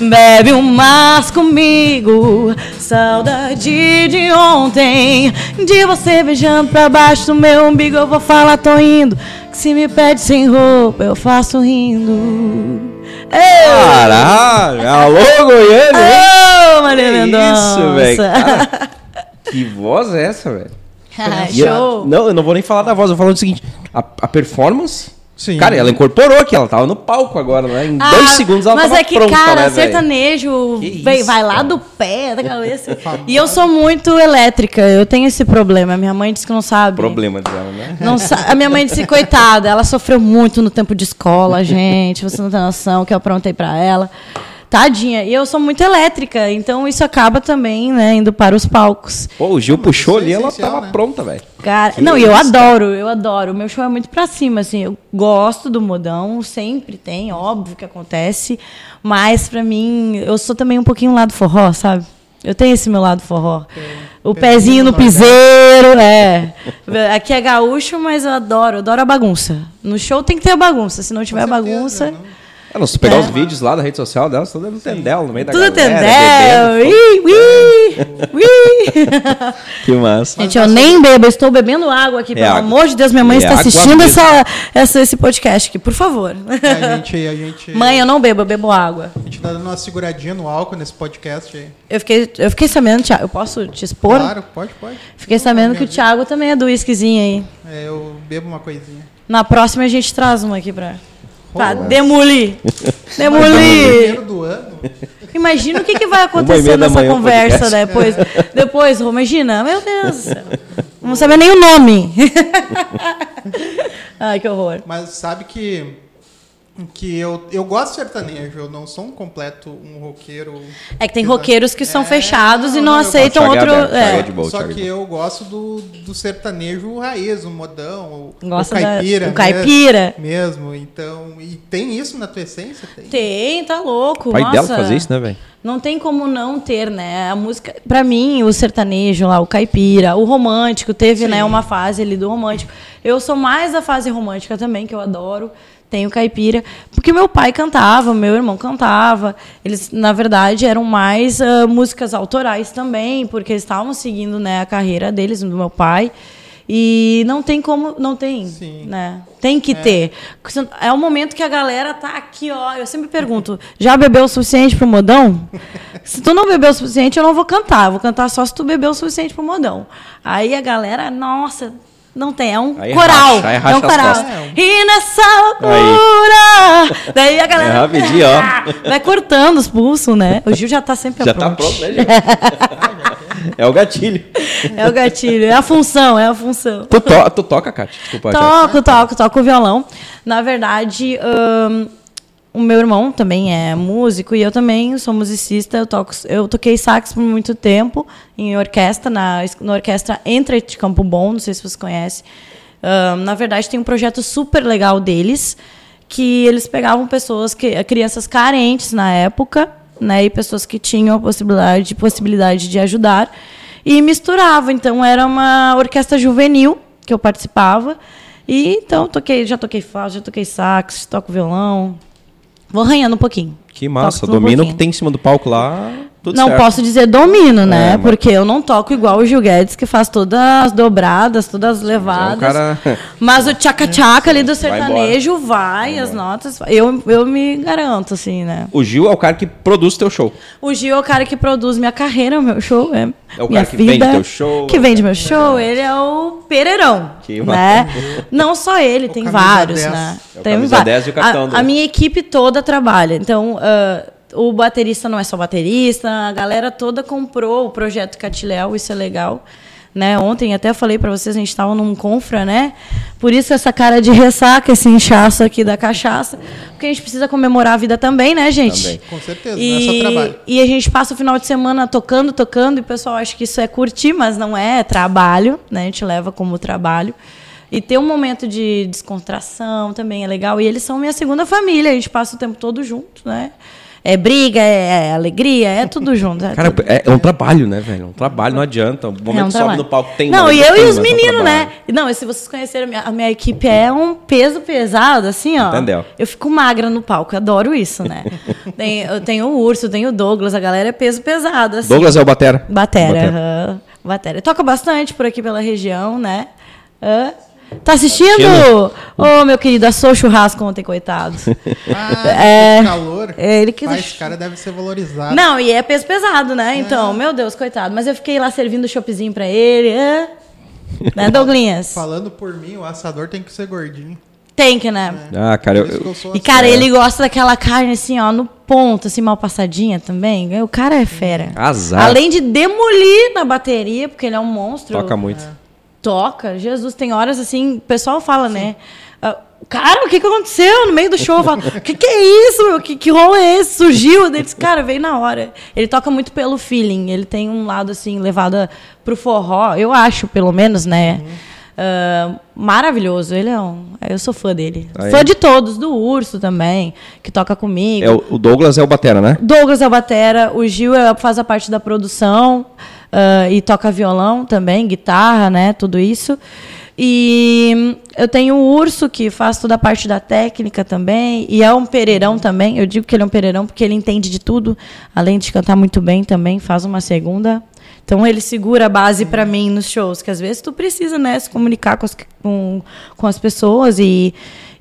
bebe um mas comigo. Saudade de ontem, de você beijando pra baixo do meu umbigo. Eu vou falar, tô indo. Que se me pede sem roupa, eu faço rindo. Caralho! Alô, Goiânia! hein? Ô, Maria Mendonça! isso, velho. Que voz é essa, velho? Ah, Show! não, eu não vou nem falar da voz, eu vou falar o seguinte: a, a performance Sim. Cara, ela incorporou aqui, ela tava no palco agora, né? Em dois segundos ela Ah, mas tava é que, pronta, cara, né, sertanejo Que vem- isso, vai lá cara. do pé, da cabeça. e eu sou muito elétrica, eu tenho esse problema. Minha mãe disse que não sabe. Problema dela, né? Não a minha mãe disse, coitada, ela sofreu muito no tempo de escola, gente. Você não tem noção o que eu aprontei pra ela. Tadinha. E eu sou muito elétrica, então isso acaba também, né, indo para os palcos. Pô, o Gil puxou isso é ali, ela tava né? pronta, velho. Cara, Que não, e eu adoro, eu adoro. O meu show é muito pra cima, assim. Eu gosto do modão, sempre tem, óbvio que acontece. Mas pra mim, eu sou também um pouquinho lado forró, sabe? Eu tenho esse meu lado forró. O Pezinho no piseiro, é. Aqui é gaúcho, mas eu adoro, eu adoro a bagunça. No show tem que ter a bagunça, se não tiver certeza, bagunça. não. Ah, não, se pegar É. os vídeos lá da rede social dela, tudo é no tendel, no meio da Tudo galera, entendeu? bebendo. Ui, ui, ui. Que massa. Gente, eu nem bebo, eu estou bebendo água aqui, pelo água. amor de Deus. Minha mãe É está assistindo essa, essa- esse podcast aqui, por favor. A gente, a gente, Mãe, eu não bebo, eu bebo água. a gente tá dando uma seguradinha no álcool nesse podcast aí. Eu fiquei, eu fiquei sabendo, Thiago, eu posso te expor? Claro, pode, pode. Fiquei sabendo que o Thiago também é do whiskyzinho aí. É, eu bebo uma coisinha. Na próxima a gente traz uma aqui pra, pra Boa. demolir. Demolir. Ano. Imagina o que, que vai acontecer nessa conversa podcast. depois. Depois, Rô, imagina. Meu Deus do céu. Não sabia nem o nome. Ai, que horror. Mas sabe que, que eu, eu gosto de sertanejo, eu não sou um completo um roqueiro. É que tem roqueiros que são É, fechados e não, não não, eu aceitam outro. É aberto, boa, Só que eu gosto do, do sertanejo raiz, o modão, o, Gosta o da- caipira. o caipira. Mesmo, mesmo, então. E tem isso na tua essência? Tem. Tem, tá louco. O pai Nossa. dela fazer isso, né, velho? Não tem como não ter, né? A música, pra mim, o sertanejo lá, o caipira, o romântico, teve, né, uma fase ali do romântico. Eu sou mais da fase romântica também, que eu adoro. Tem o caipira, porque meu pai cantava, meu irmão cantava. Eles, na verdade, eram mais ah, músicas autorais também, porque eles estavam seguindo, né, a carreira deles, do meu pai. E não tem como, não tem, Sim. né? Tem que ter. É o momento que a galera tá aqui, ó. Eu sempre pergunto: já bebeu o suficiente pro modão? se tu não bebeu o suficiente, eu não vou cantar. Eu vou cantar só se tu bebeu o suficiente pro modão. Aí a galera, nossa, não tem. É um Aí coral. racha, aí é racha um coral. E nessa loucura. Daí a galera. É rapidinho, ó. Vai cortando os pulsos, né? O Gil já tá sempre Já tá pronto, né, Gil? É o gatilho. É o gatilho, é a função, é a função. Tu, to tu toca, Kátia? Desculpa, Thiago. Toco, toco, toco violão. Na verdade, ahn, o meu irmão também é músico e eu também sou musicista. Eu, toco, eu toquei sax por muito tempo em orquestra, na, na orquestra Entre de Campo Bom, não sei se você conhece. Ahn, na verdade, tem um projeto super legal deles, que eles pegavam pessoas, que, crianças carentes na época, né, e pessoas que tinham a possibilidade, possibilidade de ajudar, e misturava. Então, era uma orquestra juvenil que eu participava. E então toquei, já toquei flauta, já toquei sax, toco violão. Vou arranhando um pouquinho. Que massa. Toco tudo um Domina o que tem em cima do palco lá. Tudo não certo. posso dizer domino, né? É, mas- Porque eu não toco igual o Gil Guedes, que faz todas as dobradas, todas as levadas. cara- Mas o tchaca-tchaca ali do Vai sertanejo vai, as notas. Eu, eu me garanto, assim, né? O Gil é o cara que produz teu show. O Gil é o cara que produz minha carreira, o meu show. É, É o minha cara que vida, vende teu show. Que vende meu show. Ele é o Pereirão. Que né? Não só ele, tem camisa vários, 10. né? É o tem camisa va- 10 e o capitão a, do- a minha equipe toda trabalha. Então, ah, o baterista não é só baterista, a galera toda comprou o projeto Catiléu, isso é legal. Né? Ontem até falei para vocês, a gente estava num confra, né? Por isso essa cara de ressaca, esse inchaço aqui da cachaça, porque a gente precisa comemorar a vida também, né, gente? Também. Com certeza, não é só E, trabalho. e a gente passa o final de semana tocando, tocando, e o pessoal acha que isso é curtir, mas não é, é trabalho, né? A gente leva como trabalho. E ter um momento de descontração também é legal. E eles são minha segunda família, a gente passa o tempo todo junto, né? É briga, é, é alegria, é tudo junto. é Cara, tudo. é, é um trabalho, né, velho? Um trabalho, não adianta. O momento É um sobe trabalho. no palco tem Não, e eu e os meninos, né? Não, e se vocês conhecerem a minha, a minha equipe, é um peso pesado, assim, ó. Entendeu? Eu fico magra no palco, adoro isso, né? tem, eu tenho o Urso, tenho o Douglas, a galera é peso pesado, assim. Douglas é o Batera. Batera, Batera. aham. Batera. Toca bastante por aqui pela região, né? Hã? Tá assistindo? assistindo? Ô, meu querido, assou o churrasco ontem, coitado. Ah, É, calor. é, ele que- esse cara deve ser valorizado. Não, e é peso pesado, né? Então, meu Deus, coitado. Mas eu fiquei lá servindo choppzinho pra ele. hã? Né, Douglinhas? Falando por mim, o assador tem que ser gordinho. Tem que, né? Ah, cara, eu, eu- E, assim. cara, ele gosta daquela carne assim, ó, no ponto, assim, mal passadinha também. O cara é fera. Azar. Além de demolir na bateria, porque ele é um monstro. toca muito. Toca. Jesus, tem horas assim, o pessoal fala, né? ah, Cara, o que, que aconteceu no meio do show? Eu falo, o que, que é isso? Que, que rolo é esse? Surgiu? Ele disse, cara, veio na hora. Ele toca muito pelo feeling. Ele tem um lado, assim, levado pro forró. Eu acho, pelo menos, né? Ah, maravilhoso. Ele é um... Eu sou fã dele. É? fã de todos. Do Urso também, que toca comigo. É, o o Douglas é o Batera, né? Douglas é o batera, o Gil é- faz a parte da produção ah, e toca violão também, guitarra, né, tudo isso. E eu tenho o Urso, que faz toda a parte da técnica também, e é um pereirão também. Eu digo que ele é um pereirão porque ele entende de tudo, além de cantar muito bem também, faz uma segunda. Então ele segura a base para mim nos shows, que às vezes tu precisa, né, se comunicar com as, com, com as pessoas e,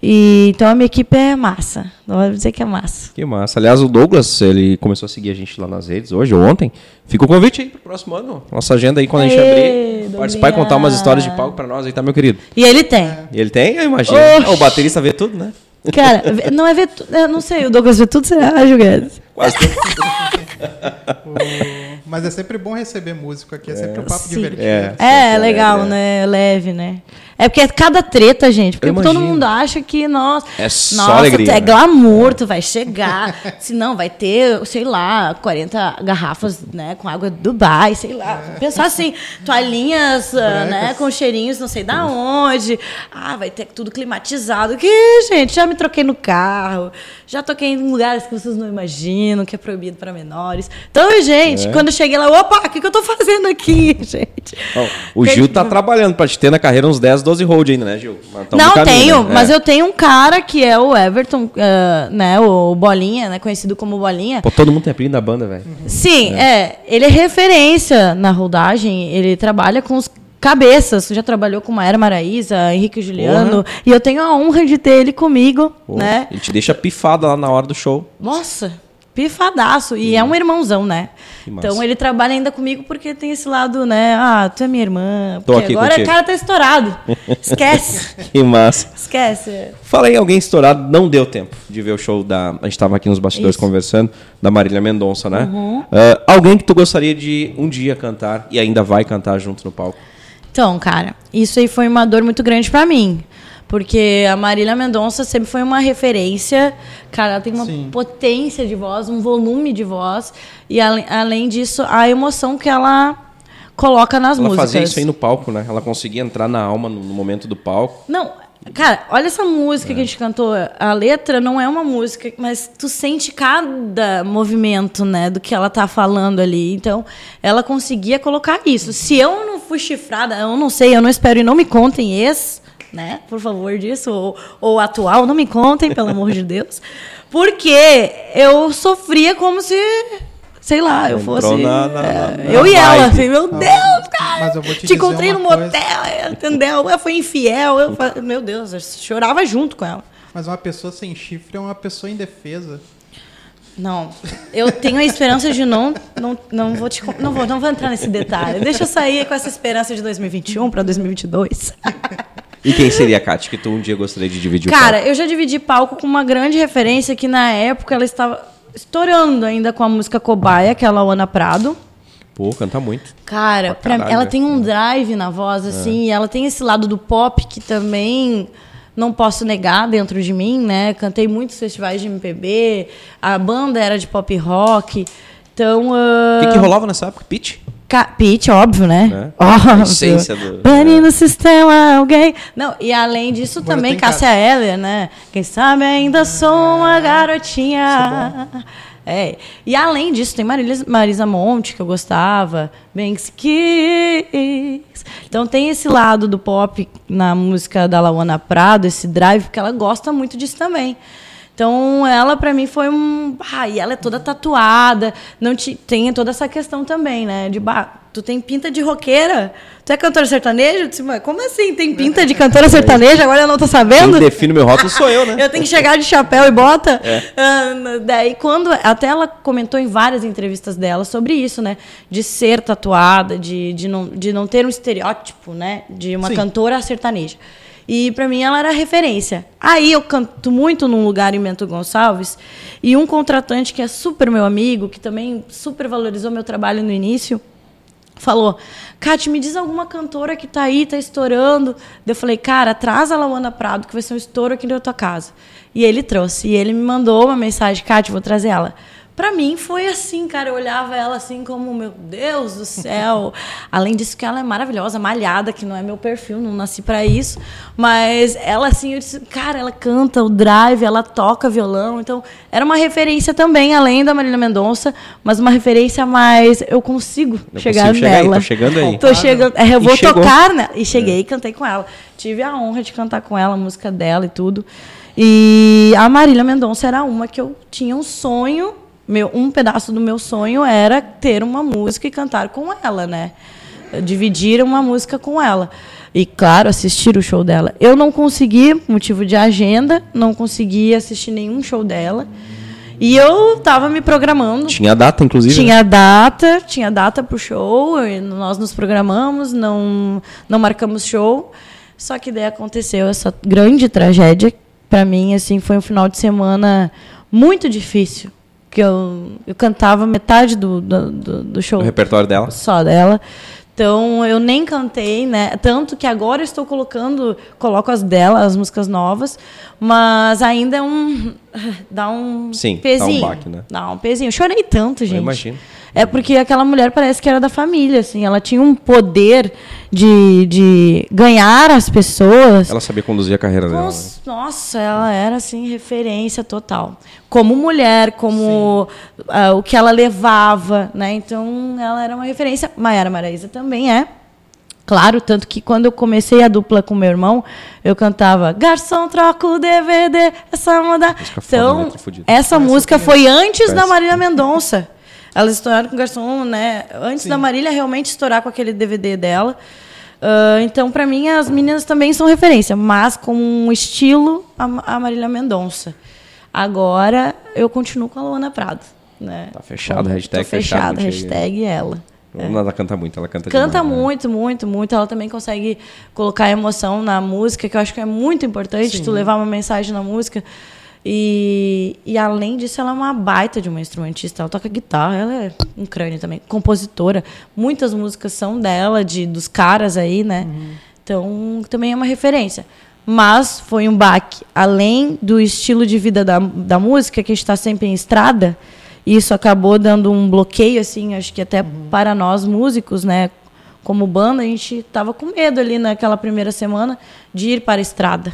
e então a minha equipe é massa. Não vou dizer que é massa. Que massa. Aliás, o Douglas, ele começou a seguir a gente lá nas redes hoje ou ontem. Fica o convite aí pro próximo ano. Nossa agenda aí quando a gente abrir. Participar e contar umas histórias de palco pra nós aí, tá, meu querido? E ele tem. E ele tem, eu imagino. Oxi. O baterista vê tudo, né? Cara, não é ver. tu- Eu não sei, o Douglas vê tudo, será, Juguedes? Quase tudo. Mas é sempre bom receber músico aqui, é sempre um papo Sim. divertido. É. É, Sim, legal, é, é. né? Leve, né? É porque é cada treta, gente. Porque todo mundo acha que, nossa, É só nossa, alegria, é né? glamour, tu vai chegar. Se não, vai ter, sei lá, 40 garrafas, né, com água do Dubai, sei lá. Pensar assim, toalhinhas, ah, né, com cheirinhos não sei da onde. Ah, vai ter tudo climatizado. Que, gente, já me troquei no carro, já toquei em lugares que vocês não imaginam, que é proibido para menores. Então, gente, É. quando eu cheguei lá, opa, o que, que eu tô fazendo aqui, gente? Ó, o Gil tá trabalhando pra te ter na carreira uns 10, 12 hold ainda, né, Gil? Tamo não caminho, tenho, né? mas É. eu tenho um cara que é o Everton, ah, né? O Bolinha, né? Conhecido como Bolinha. Pô, todo mundo tem apelido na banda, velho. Sim, é. Ele é referência na rodagem. Ele trabalha com os cabeças. Já trabalhou com Maera Maraíza, Henrique Juliano. E eu tenho a honra de ter ele comigo, Pô, né? Ele te deixa pifada lá na hora do show. Nossa, pifadaço. E é um irmãozão, né? Então ele trabalha ainda comigo porque tem esse lado, né? Ah, tu é minha irmã. Tô Porque agora contigo. o cara tá estourado. Esquece. Que massa. Esquece. Fala em alguém estourado, não deu tempo de ver o show da. A gente tava aqui nos bastidores Isso. Uhum. conversando, da Marília Mendonça, né? Ah, alguém que tu gostaria de um dia cantar e ainda vai cantar junto no palco. Então, cara, isso aí foi uma dor muito grande pra mim. Porque a Marília Mendonça sempre foi uma referência. Cara, ela tem uma Sim. potência de voz, um volume de voz. E ale- além disso, a emoção que ela coloca nas Ela músicas. fazia isso aí no palco, né? Ela conseguia entrar na alma no, no momento do palco. Não, cara, olha essa música que a gente cantou. A letra não é uma música, mas tu sente cada movimento, né, do que ela tá falando ali. Então, ela conseguia colocar isso. Se eu não fui chifrada, eu não sei, eu não espero e não me contem esse, né, por favor disso, ou, ou atual, não me contem, pelo amor de Deus. Porque eu sofria como se, sei lá, eu Entrou fosse. na- na- é, na- na eu e ela, assim, meu Deus, cara. Mas eu vou te te encontrei no coisa. motel, entendeu? Eu fui infiel, eu fa- meu Deus, eu chorava junto com ela. Mas uma pessoa sem chifre é uma pessoa indefesa. Não, eu tenho a esperança de não, não, não vou te, não vou, não vou entrar nesse detalhe. Deixa eu sair com essa esperança de 2021 para 2022. E quem seria a Kátia que tu um dia gostaria de dividir o Cara, eu já dividi palco com uma grande referência que na época ela estava estourando ainda com a música Cobaia, que é a Laona Prado. palco? Pô, canta muito. Cara, Pra caralho, ela né? tem um drive na voz, assim, e ela tem esse lado do pop que também não posso negar dentro de mim, né? Cantei muitos festivais de MPB, a banda era de pop rock. Então. O que, que rolava nessa época? Pitch? Ca- Pitch, óbvio, né? Né? Óbvio. A essência do- é. no sistema, alguém. Não, e além disso Agora também, Cássia Eller, né? Quem sabe ainda sou uma garotinha. É. E além disso, tem Marisa, Marisa Monte, que eu gostava. Se quis. Então tem esse lado do pop na música da Lawana Prado, esse drive, porque ela gosta muito disso também. Então, ela pra mim foi um. Ah, e ela é toda tatuada. Não te, tem toda essa questão também, né? De, bah, tu tem pinta de roqueira? Tu é cantora sertaneja? Eu disse, mas como assim? Tem pinta de cantora sertaneja? Agora eu não tô Quem sabendo? define o meu rótulo sou eu, né? Eu tenho que chegar de chapéu e bota. Ah, daí, quando. Até ela comentou em várias entrevistas dela sobre isso, né? De ser tatuada, de, de, não, de não ter um estereótipo, né? De uma Sim. cantora sertaneja. E para mim ela era referência. Aí eu canto muito num lugar em Bento Gonçalves e um contratante que é super meu amigo, que também super valorizou meu trabalho no início, falou: Kate, me diz alguma cantora que tá aí, tá estourando. Eu falei, cara, traz a Lauana Prado, que vai ser um estouro aqui na tua casa. E ele trouxe. E ele me mandou uma mensagem, Kate, vou trazer ela. Para mim foi assim, cara. Eu olhava ela assim como, meu Deus do céu. Além disso que ela é maravilhosa, malhada, que não é meu perfil, não nasci para isso. Mas ela assim, eu disse, cara, ela canta o drive, ela toca violão. Então, era uma referência também, além da Marília Mendonça, mas uma referência mais eu consigo eu chegar consigo nela. Chegar aí, tô chegando aí. Tô chegando, é, eu vou tocar, né? E cheguei é. e cantei com ela. Tive a honra de cantar com ela, a música dela e tudo. E a Marília Mendonça era uma que eu tinha um sonho meu, um pedaço do meu sonho era ter uma música e cantar com ela, né? Dividir uma música com ela. E, claro, assistir o show dela. Eu não consegui, motivo de agenda, não consegui assistir nenhum show dela. E eu estava me programando. Tinha data, inclusive? Tinha né? data, tinha data para o show. Nós nos programamos, não, não marcamos show. Só que daí aconteceu essa grande tragédia. Para mim, assim, foi um final de semana muito difícil que eu, eu cantava metade do, do, do show. O repertório dela? Só dela. Então eu nem cantei, né? Tanto que agora estou colocando, coloco as dela, as músicas novas, mas ainda é um dá um Sim, pezinho. Dá um baque, né? Dá um pezinho. Eu chorei tanto, gente. Eu imagino. É porque aquela mulher parece que era da família, assim. Ela tinha um poder de, de ganhar as pessoas. Ela sabia conduzir a carreira dela. Né? Nossa, ela era, assim, referência total. Como mulher, como uh, o que ela levava, né? Então, ela era uma referência. Maiara Maraíza também é. Claro, tanto que quando eu comecei a dupla com meu irmão, eu cantava Garçom, troca o DVD, essa moda. Então, essa música foi antes da Marília Mendonça. Elas estouraram com o garçom, né? Antes Sim. da Marília realmente estourar com aquele DVD dela. Uh, então, para mim, as meninas também são referência, mas com um estilo a, a Marília Mendonça. Agora, eu continuo com a Luana Prado. Né? Tá fechado, Como, hashtag fechado. fechado hashtag ela. É. Ela canta muito, ela canta Canta demais, né? muito, né? muito, muito. Ela também consegue colocar emoção na música, que eu acho que é muito importante Sim. tu levar uma mensagem na música. E, e além disso, ela é uma baita de uma instrumentista. Ela toca guitarra, ela é um crânio também, compositora. Muitas músicas são dela, de dos caras aí, né? Uhum. Então, também é uma referência. Mas foi um baque. Além do estilo de vida da, da música, que a gente está sempre em estrada, isso acabou dando um bloqueio, assim, acho que até uhum. para nós músicos, né? Como banda, a gente estava com medo ali naquela primeira semana de ir para a estrada.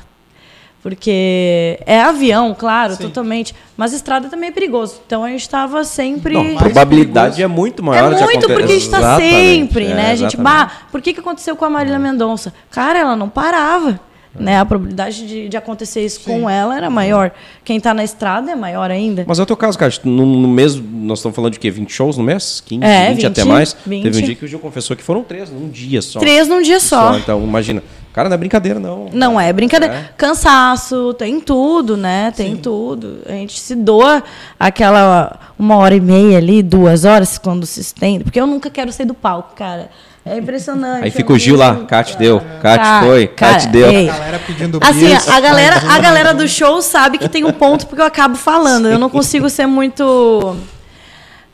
Porque é avião, claro, Sim. totalmente. Mas estrada também é perigoso. Então a gente estava sempre. Não, a probabilidade é muito maior é muito porque a gente está sempre, é, né? A gente, bah, por que, que aconteceu com a Marília Mendonça? Cara, ela não parava. Né? A probabilidade de, de acontecer isso Sim. com ela era maior. Quem está na estrada é maior ainda. Mas é o teu caso, cara. No, no mês, nós estamos falando de quê? 20 shows no mês? 15, é, 20, 20 até mais? 20. Teve um dia que o Gil confessou que foram três num dia só. Três num dia só. só então, imagina. Cara, não é brincadeira, não. Não é brincadeira. É. Cansaço, tem tudo, né? Tem Sim. tudo. A gente se doa aquela uma hora e meia ali, duas horas, quando se estende. Porque eu nunca quero sair do palco, cara. É impressionante. Aí fica o Gil lá, Cat deu, Cat foi, Cat deu. Ei. A galera pedindo Assim, a galera, a galera do show sabe que tem um ponto porque eu acabo falando. Eu não consigo ser muito.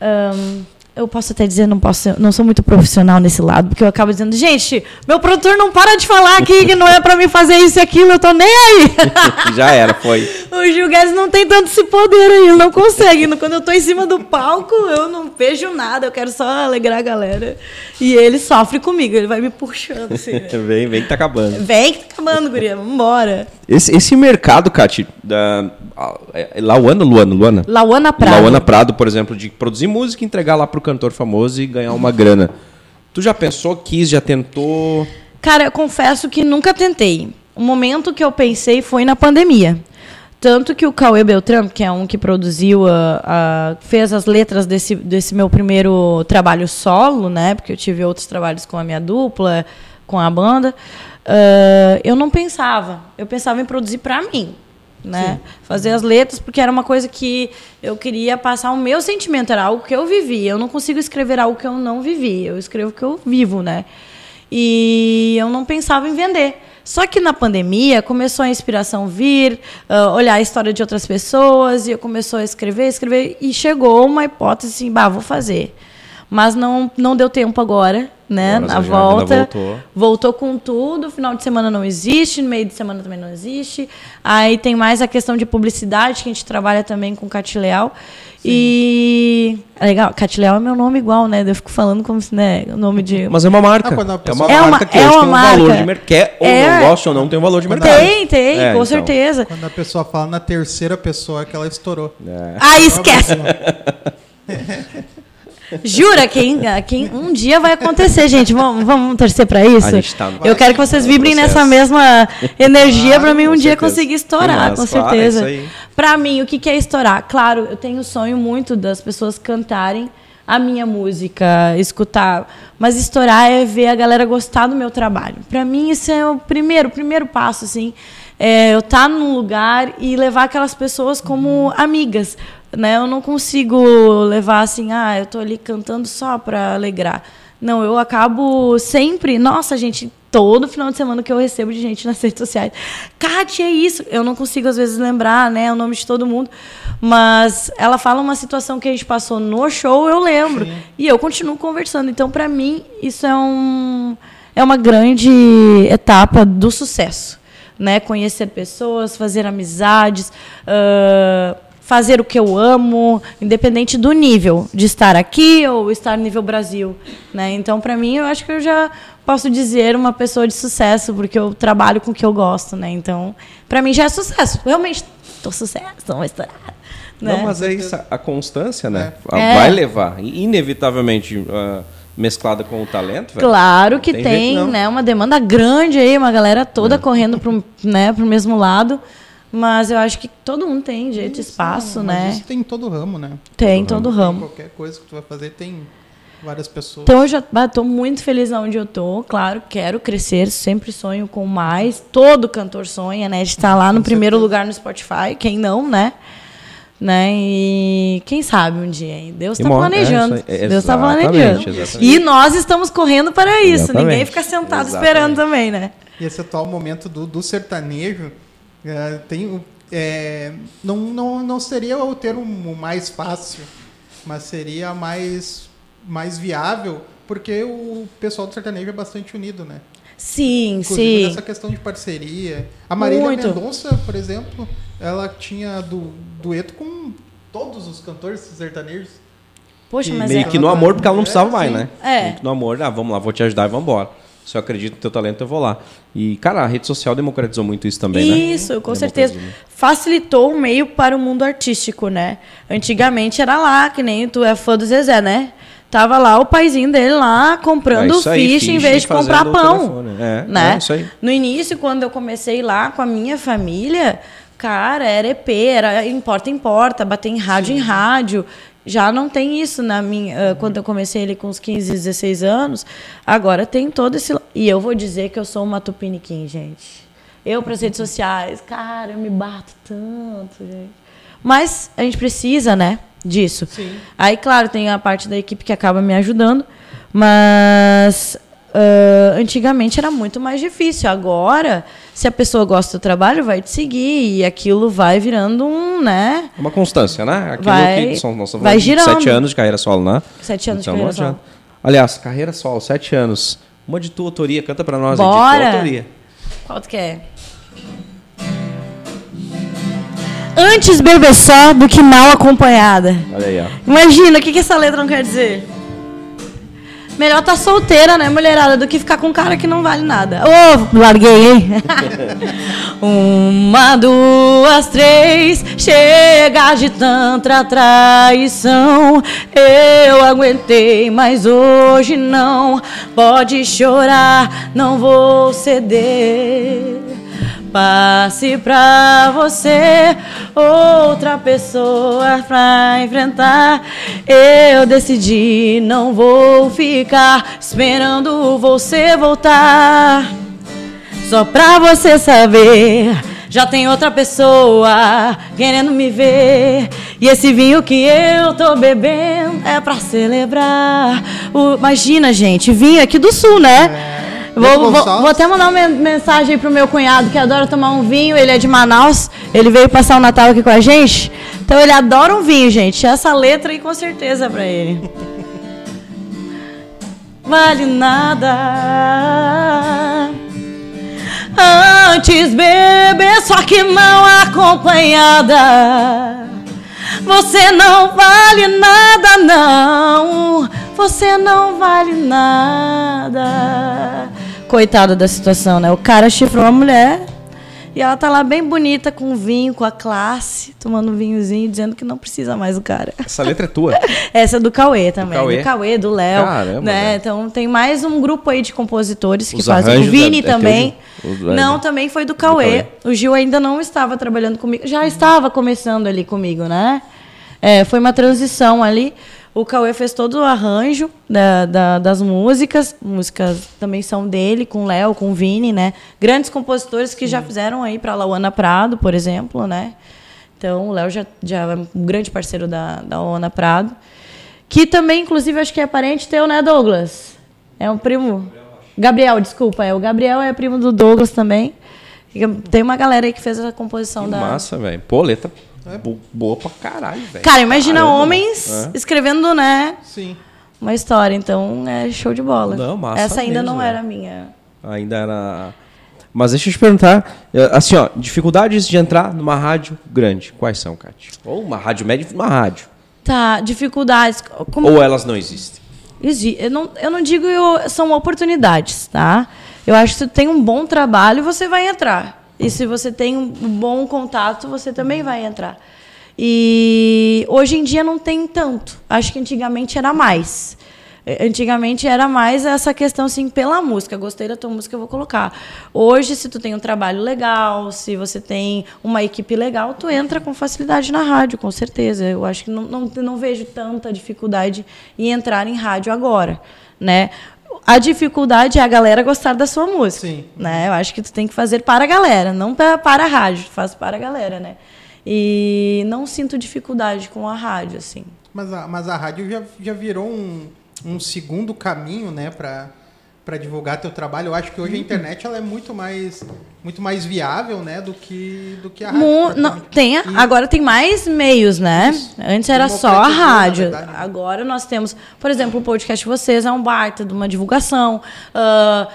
Um, eu posso até dizer, não posso, não sou muito profissional nesse lado, porque eu acabo dizendo, gente, meu produtor não para de falar aqui que não é para mim fazer isso e aquilo, eu tô nem aí. Já era, foi. o Gil Guedes não tem tanto esse poder aí, ele não consegue. Quando eu tô em cima do palco, eu não vejo nada, eu quero só alegrar a galera. E ele sofre comigo, ele vai me puxando assim. Né? vem, vem que tá acabando. Vem que tá acabando, guria, vambora. Esse, esse mercado, Cati, da é, Lauana, Luana, Luana? Lauana Prado. Lauana Prado, por exemplo, de produzir música, entregar lá pro cantor famoso e ganhar uma grana. Tu já pensou, quis, já tentou? Cara, eu confesso que nunca tentei. O momento que eu pensei foi na pandemia. Tanto que o Cauê Beltrão, que é um que produziu, a, a, fez as letras desse, desse meu primeiro trabalho solo, né? Porque eu tive outros trabalhos com a minha dupla, com a banda. Uh, eu não pensava. Eu pensava em produzir para mim né? Sim. Fazer as letras, porque era uma coisa que eu queria passar o meu sentimento, era algo que eu vivi. Eu não consigo escrever algo que eu não vivi, eu escrevo o que eu vivo, né? E eu não pensava em vender. Só que na pandemia começou a inspiração vir, uh, olhar a história de outras pessoas, e eu começou a escrever, escrever, e chegou uma hipótese assim, bah, vou fazer. Mas não, não deu tempo agora, né? Agora na já volta. voltou. Voltou com tudo, final de semana não existe, no meio de semana também não existe. Aí tem mais a questão de publicidade, que a gente trabalha também com Cate Leal. E. É legal, Cate Leal é meu nome igual, né? Eu fico falando como se, né? O nome de. Mas é uma marca. Ah, a é pessoa- uma É uma- marca que é hoje uma tem um valor de mercado. Quer ou É. não gosta ou não, tem um valor de mercado. Tem, tem, É, com então. certeza. Quando a pessoa fala na terceira pessoa que ela estourou. É. Ah, esquece! Jura quem, quem um dia vai acontecer, gente. Vamos, vamos torcer pra isso. Tá Eu quero que vocês vibrem processo. nessa mesma energia Claro, pra mim um dia certeza. conseguir estourar, Mas, com claro, certeza. é aí. Pra mim, o que que é estourar? Claro, eu tenho o sonho muito das pessoas cantarem a minha música, escutar, mas estourar é ver a galera gostar do meu trabalho. Pra mim isso é o primeiro, o primeiro passo assim. É eu estar num lugar e levar aquelas pessoas como amigas, né? Eu não consigo levar assim, ah, eu tô ali cantando só para alegrar. Não, eu acabo sempre, nossa, gente, todo final de semana que eu recebo de gente nas redes sociais. Kátia, é isso. Eu não consigo, às vezes, lembrar né, o nome de todo mundo. Mas ela fala uma situação que a gente passou no show, eu lembro. E eu continuo conversando. Então, para mim, isso é, um, é uma grande etapa do sucesso. Né? Conhecer pessoas, fazer amizades, ah, fazer o que eu amo, independente do nível de estar aqui ou estar no nível Brasil, né? Então, para mim, eu acho que eu já posso dizer uma pessoa de sucesso porque eu trabalho com o que eu gosto, né? Então, para mim já é sucesso. Realmente, tô sucesso, tô estourada. Né? Não, mas é isso, a constância, né? É. Vai levar. E, Inevitavelmente, ah, mesclada com o talento, velho. Claro que Tem tem, jeito né, uma demanda grande aí, uma galera É. toda correndo pro, né, pro mesmo lado. Mas eu acho que todo mundo tem jeito, espaço, Mas né? Isso tem em todo ramo, né? Tem todo ramo. Qualquer coisa que tu vai fazer tem várias pessoas. Então eu já estou muito feliz onde eu tô. Claro, quero crescer, sempre sonho com mais. Todo cantor sonha, né? De estar lá no primeiro lugar no Spotify. Quem não, né? Né? E quem sabe um dia, hein? Deus está mo- planejando. é isso Deus está planejando. exatamente. E nós estamos correndo para isso. Exatamente. Ninguém fica sentado Exatamente. esperando também, né? E esse atual momento do, do sertanejo é, tem o- é, não, não, não seria o termo mais fácil, mas seria mais, mais viável, porque o pessoal do sertanejo é bastante unido, né? Sim, Inclusive sim. nessa questão de parceria. A Marília Muito. Mendonça, por exemplo, ela tinha du, dueto com todos os cantores sertanejos. Poxa, E mas Meio é... que no amor, porque ela não precisava mais, Sim. né? É. Meio que No amor, ah, vamos lá, vou te ajudar e vamos embora. Se eu acredito no teu talento, eu vou lá. E, cara, a rede social democratizou muito isso também, né? Isso, com certeza. Facilitou o meio para o mundo artístico, né? Antigamente era lá, que nem tu é fã do Zezé, né? Tava lá o paizinho dele lá comprando É isso aí, ficha em ficha vez de comprar pão. É, né? é isso aí. No início, quando eu comecei lá com a minha família, cara, era EP, era em porta em porta, bater em rádio em rádio. Já não tem isso na minha. ah, quando eu comecei ele com uns 15, 16 anos, agora tem todo esse. E eu vou dizer que eu sou uma tupiniquim, gente. Eu para as redes sociais, cara, eu me bato tanto, gente. Mas a gente precisa, né, disso. Sim. Aí, claro, tem a parte da equipe que acaba me ajudando, mas ah, antigamente era muito mais difícil. Agora, se a pessoa gosta do trabalho, vai te seguir e aquilo vai virando um, né? Uma constância, né? Aquilo Vai- que são, vai de girando. sete anos de carreira solo, né? Sete anos de Então, carreira não solo. Aliás, carreira solo, sete anos. Uma de tua autoria, canta pra nós aí, de Bora! tua autoria. Qual tu quer? Antes beber só do que mal acompanhada. Olha aí, ó. Imagina, o que, que essa letra não quer dizer? Melhor estar solteira, né, mulherada, do que ficar com um cara que não vale nada. Ô, larguei, hein? Uma, duas, três, chega de tanta traição. Eu aguentei, mas hoje não. Pode chorar, não vou ceder. Passe pra você outra pessoa pra enfrentar. Eu decidi, não vou ficar esperando você voltar. Só pra você saber, já tem outra pessoa querendo me ver. E esse vinho que eu tô bebendo é pra celebrar. O- imagina, gente, vinho aqui do sul, né? Vou, vou- vou até mandar uma men- mensagem aí pro meu cunhado que adora tomar um vinho. Ele é de Manaus. Ele veio passar o Natal aqui com a gente. Então ele adora um vinho, gente. Essa letra aí com certeza é pra ele. Vale nada. Antes beber, só que não acompanhada. Você não vale nada, não. Você não vale nada. Coitada da situação, né? O cara chifrou a mulher e ela tá lá bem bonita com vinho, com a classe, tomando um vinhozinho, dizendo que não precisa mais do cara. Essa letra é tua. Essa é do Cauê também. Cauê? Do Cauê, do Léo. Caramba, né? velho. Então tem mais um grupo aí de compositores que Os fazem. O Vini é- é também. Gil? O- Não, também foi do Cauê. O Gil ainda não estava trabalhando comigo. Já estava começando ali comigo, né? É, foi uma transição ali. O Cauê fez todo o arranjo da- da- das músicas. Músicas também são dele, com o Léo, com o Vini, né? Grandes compositores que já fizeram aí para Lauana Prado, por exemplo, né? Então, o Léo já, já é um grande parceiro da, da Lauana Prado. Que também, inclusive, acho que é parente teu, né, Douglas? É um primo. Gabriel, desculpa. É, o Gabriel é primo do Douglas também. Tem uma galera aí que fez a composição Que da. massa, velho. Pô, letra bo- boa pra caralho, velho. Cara, imagina Caramba, homens. É. escrevendo, né, Sim. uma história. Então, é show de bola. Não, massa Essa ainda mesmo, não era a minha. Ainda era. Mas deixa eu te perguntar, eh, assim, ó, dificuldades de entrar numa rádio grande. Quais são, Kátia? Ou uma rádio média e uma rádio. Tá, dificuldades. Como Ou elas não existem? Exi- Eu não, eu não digo eu- são oportunidades, tá? Eu acho que se tu tem um bom trabalho, você vai entrar. E se você tem um bom contato, você também vai entrar. E hoje em dia não tem tanto. Acho que antigamente era mais. Eh, Antigamente era mais essa questão assim, pela música. Gostei da tua música, eu vou colocar. Hoje, se tu tem um trabalho legal, se você tem uma equipe legal, tu entra com facilidade na rádio, com certeza. Eu acho que não, não, não vejo tanta dificuldade em entrar em rádio agora, né? A dificuldade é a galera gostar da sua música, Sim. né? Eu acho que tu tem que fazer para a galera, não pra, para a rádio, tu faz para a galera, né? E não sinto dificuldade com a rádio, assim. Mas a, mas a rádio já, já virou um, um segundo caminho, né, para para divulgar teu trabalho. Eu acho que Uhum. hoje a internet ela é muito mais muito mais viável, né, do que do que a rádio. não, tem, agora tem mais meios, né? Isso. Antes era só a rádio. verdade, né? Agora nós temos, por exemplo, o podcast de vocês é um baita de uma divulgação. ah,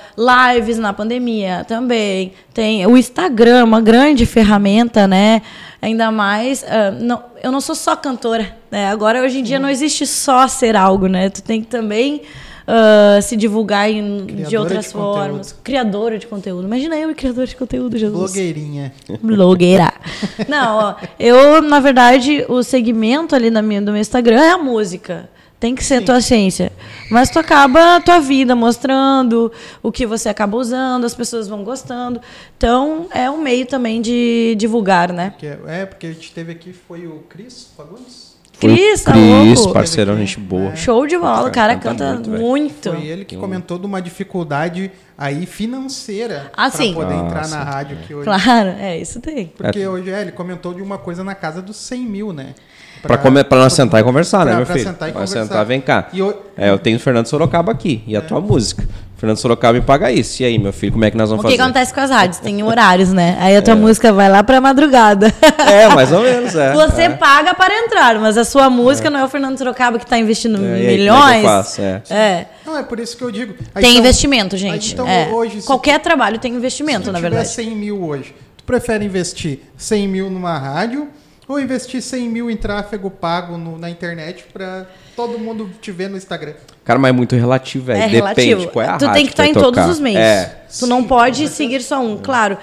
lives na pandemia também. Tem o Instagram, uma grande ferramenta, né? Ainda mais. ah, não, eu não sou só cantora, né? Agora, hoje em dia, não existe só ser algo, né? Tu tem que também. Ah, se divulgar em- de outras de conteúdo. formas. Criadora de conteúdo. Imagina eu e criadora de conteúdo, Jesus. Blogueirinha. Blogueira. Não, ó, eu, na verdade, o segmento ali na minha, do meu Instagram é a música. Tem que ser tua ciência. Mas tu acaba a tua vida mostrando o que você acaba usando, as pessoas vão gostando. Então, é um meio também de divulgar, né? É, é, porque a gente teve aqui foi o Cris Fagundes. Cris, tá Cris, louco? parceirão, aqui, gente boa. é. Show de bola, o cara Canta canta muito, muito. Foi ele que comentou de uma dificuldade aí financeira Ah, para poder Ah, entrar sim. na rádio que hoje. Claro, é, isso tem. Porque hoje é, ele comentou de uma coisa na casa dos 100 mil, né? Pra, come, pra nós sentar e conversar, né, pra- meu pra filho? sentar e Pra conversar. sentar, vem cá. E o- É, eu tenho o Fernando Sorocaba aqui e a tua música. Fernando Sorocaba me paga isso. E aí, meu filho, como é que nós vamos O que fazer? acontece com as rádios? Tem horários, né? Aí a tua música vai lá pra madrugada. É, mais ou menos, é. Você é. paga para entrar, mas a sua música não é o Fernando Sorocaba que está investindo É, aí, como é que eu milhões. faço? É. É. Não, é por isso que eu digo. Aí, Tem então- investimento, aí, gente. então, É. hoje, se Qualquer trabalho tem Se investimento, tu na tiver verdade. 100 mil hoje, tu prefere investir 100 mil numa rádio ou investir 100 mil em tráfego pago no- na internet pra todo mundo te ver no Instagram? Cara, mas é muito relativo, velho. É Depende relativo. qual é a tu rádio tem que estar vai em todos tocar. os meios. É. Tu não pode seguir só um, claro.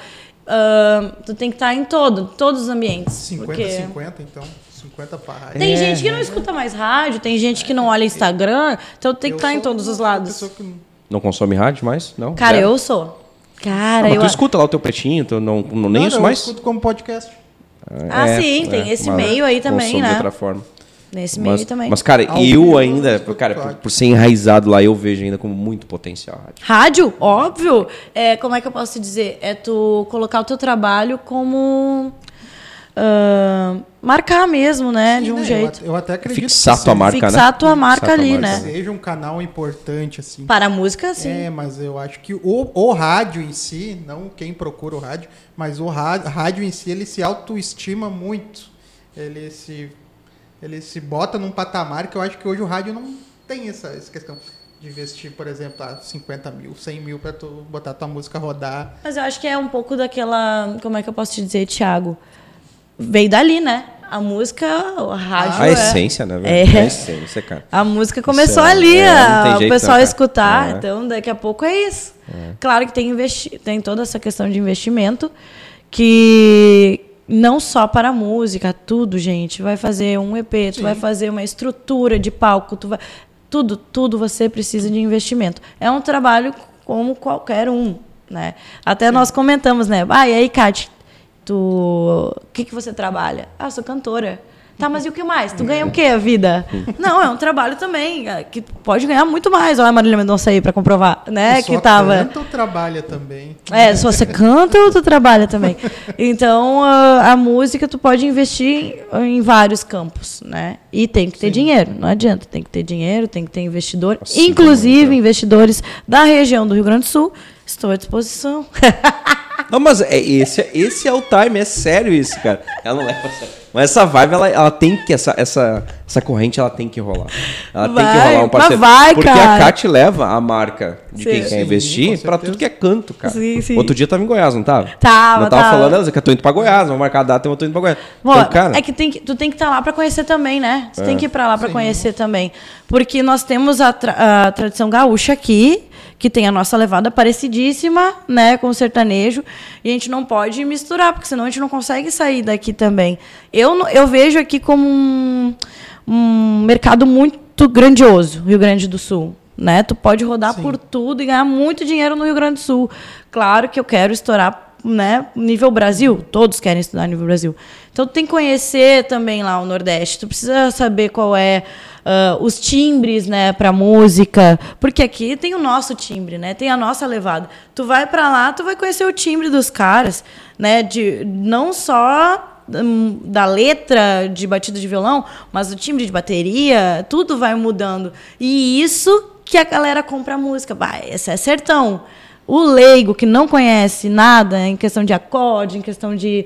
ah, tu tem que estar em todo, todos os ambientes. 50, porque... 50, então. 50 pra rádio. Tem É, gente que não escuta mais rádio, tem gente que não olha Instagram, então tem que Eu estar em sou todos os lados. pessoa que não- Não consome rádio mais? Não? Cara, Zero? eu sou. Cara, Ah, mas eu. tu escuta lá o teu pretinho, tu não, não nem Não, isso eu mais? escuto como podcast. Ah, É, sim, tem é, esse mas meio aí também, né? de outra forma. Nesse meio Mas, também. mas, cara, Ao eu ainda, cara, por, por ser enraizado lá, eu vejo ainda como muito potencial a rádio. Rádio, óbvio. É, como é que eu posso te dizer? É tu colocar o teu trabalho como ah, marcar mesmo, né? de um Sim, né? jeito. Eu, eu até acredito Fixar que tua seja- marca, né? Fixar a tua marca Fixar tua ali, marca, né? seja um canal importante, assim. Para a música, sim. É, mas eu acho que o, o rádio em si, não quem procura o rádio, mas o rádio, rádio em si, ele se autoestima muito. Ele se, ele se bota num patamar que eu acho que hoje o rádio não tem essa, essa questão de investir, por exemplo, ah, 50 mil, 100 mil para tu botar tua música rodar. Mas eu acho que é um pouco daquela. Como é que eu posso te dizer, Thiago? Veio dali, né? A música, o rádio. A é- essência, né? É. A essência, cara. A música começou é- ali, é, não a- o pessoal né, cara? escutar. É. Então, daqui a pouco é isso. Claro que tem, investi tem toda essa questão de investimento que não só para a música, tudo, gente. Vai fazer um EP, tu vai fazer uma estrutura de palco, tu vai tudo, tudo você precisa de investimento. É um trabalho como qualquer um, né? Até nós comentamos, né? Ah, e aí, Kate, tu, o que que você trabalha? Ah, sou cantora. Tá, mas e o que mais? Tu ganha o que a vida? Não, é um trabalho também, é, que pode ganhar muito mais. Olha a Marília Mendonça aí pra comprovar, né? Que tava. canta ou trabalha também? É, se você canta ou tu trabalha também. Então, a, a música tu pode investir em vários campos, né? E tem que ter dinheiro, não adianta. Tem que ter dinheiro, tem que ter investidor. Assim, Inclusive, muito. investidores da região do Rio Grande do Sul, estou à disposição. Não, mas é, esse, esse é o time, é sério isso, cara. Ela não leva a sério. Mas essa vibe, ela, ela tem que, essa, essa, essa corrente, ela tem que rolar. Ela tem que Vai, rolar um mas parceiro. vai, porque cara. a Cat leva a marca de Sim. quem quer Sim, investir pra tudo que é canto, cara. Sim, sim. Outro dia eu tava em Goiás, não tava? Tava, Não tava, tava. falando, ela que eu tô indo pra Goiás, vou marcar a data, eu tô indo pra Goiás. Bom, então, cara, é que, tem que tu tem que estar lá para conhecer também, né? Você É. tem que ir para lá para conhecer também. Porque nós temos a, tra- a tradição gaúcha aqui, que tem a nossa levada parecidíssima, né, com o sertanejo, e a gente não pode misturar, porque senão a gente não consegue sair daqui também. Eu, eu vejo aqui como um, um mercado muito grandioso, Rio Grande do Sul. Né? Tu pode rodar por tudo e ganhar muito dinheiro no Rio Grande do Sul. Claro que eu quero estourar né, nível Brasil, todos querem estudar nível Brasil. Então tu tem que conhecer também lá o Nordeste. Tu precisa saber qual é ah, os timbres, né, para música, porque aqui tem o nosso timbre, né? Tem a nossa levada. Tu vai para lá, tu vai conhecer o timbre dos caras, né, de não só hum, da letra de batida de violão, mas o timbre de bateria, tudo vai mudando. E isso que a galera compra a música. Vai, esse é sertão. O leigo que não conhece nada em questão de acorde, em questão de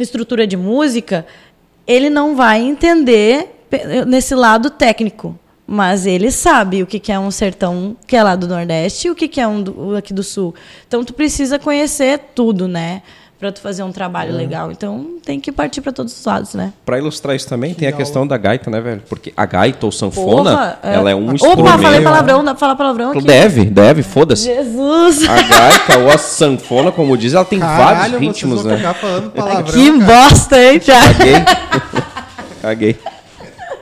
estrutura de música, ele não vai entender nesse lado técnico. Mas ele sabe o que que é um sertão que é lá do Nordeste e o que que é um do, aqui do Sul. Então, tu precisa conhecer tudo, né? Pra tu fazer um trabalho É. legal. Então, tem que partir para todos os lados, né? pra ilustrar isso também, tem a questão da gaita, né, velho? Porque a gaita ou sanfona, Porra, ela é um instrumento... Opa, falei palavrão, dá pra falar palavrão aqui. Deve, deve, foda-se. Jesus! A gaita ou a sanfona, como diz, ela tem Caralho, vários vocês ritmos, vão né? ficar falando palavrão, que cara. bosta, hein, Thiago? Caguei. Caguei.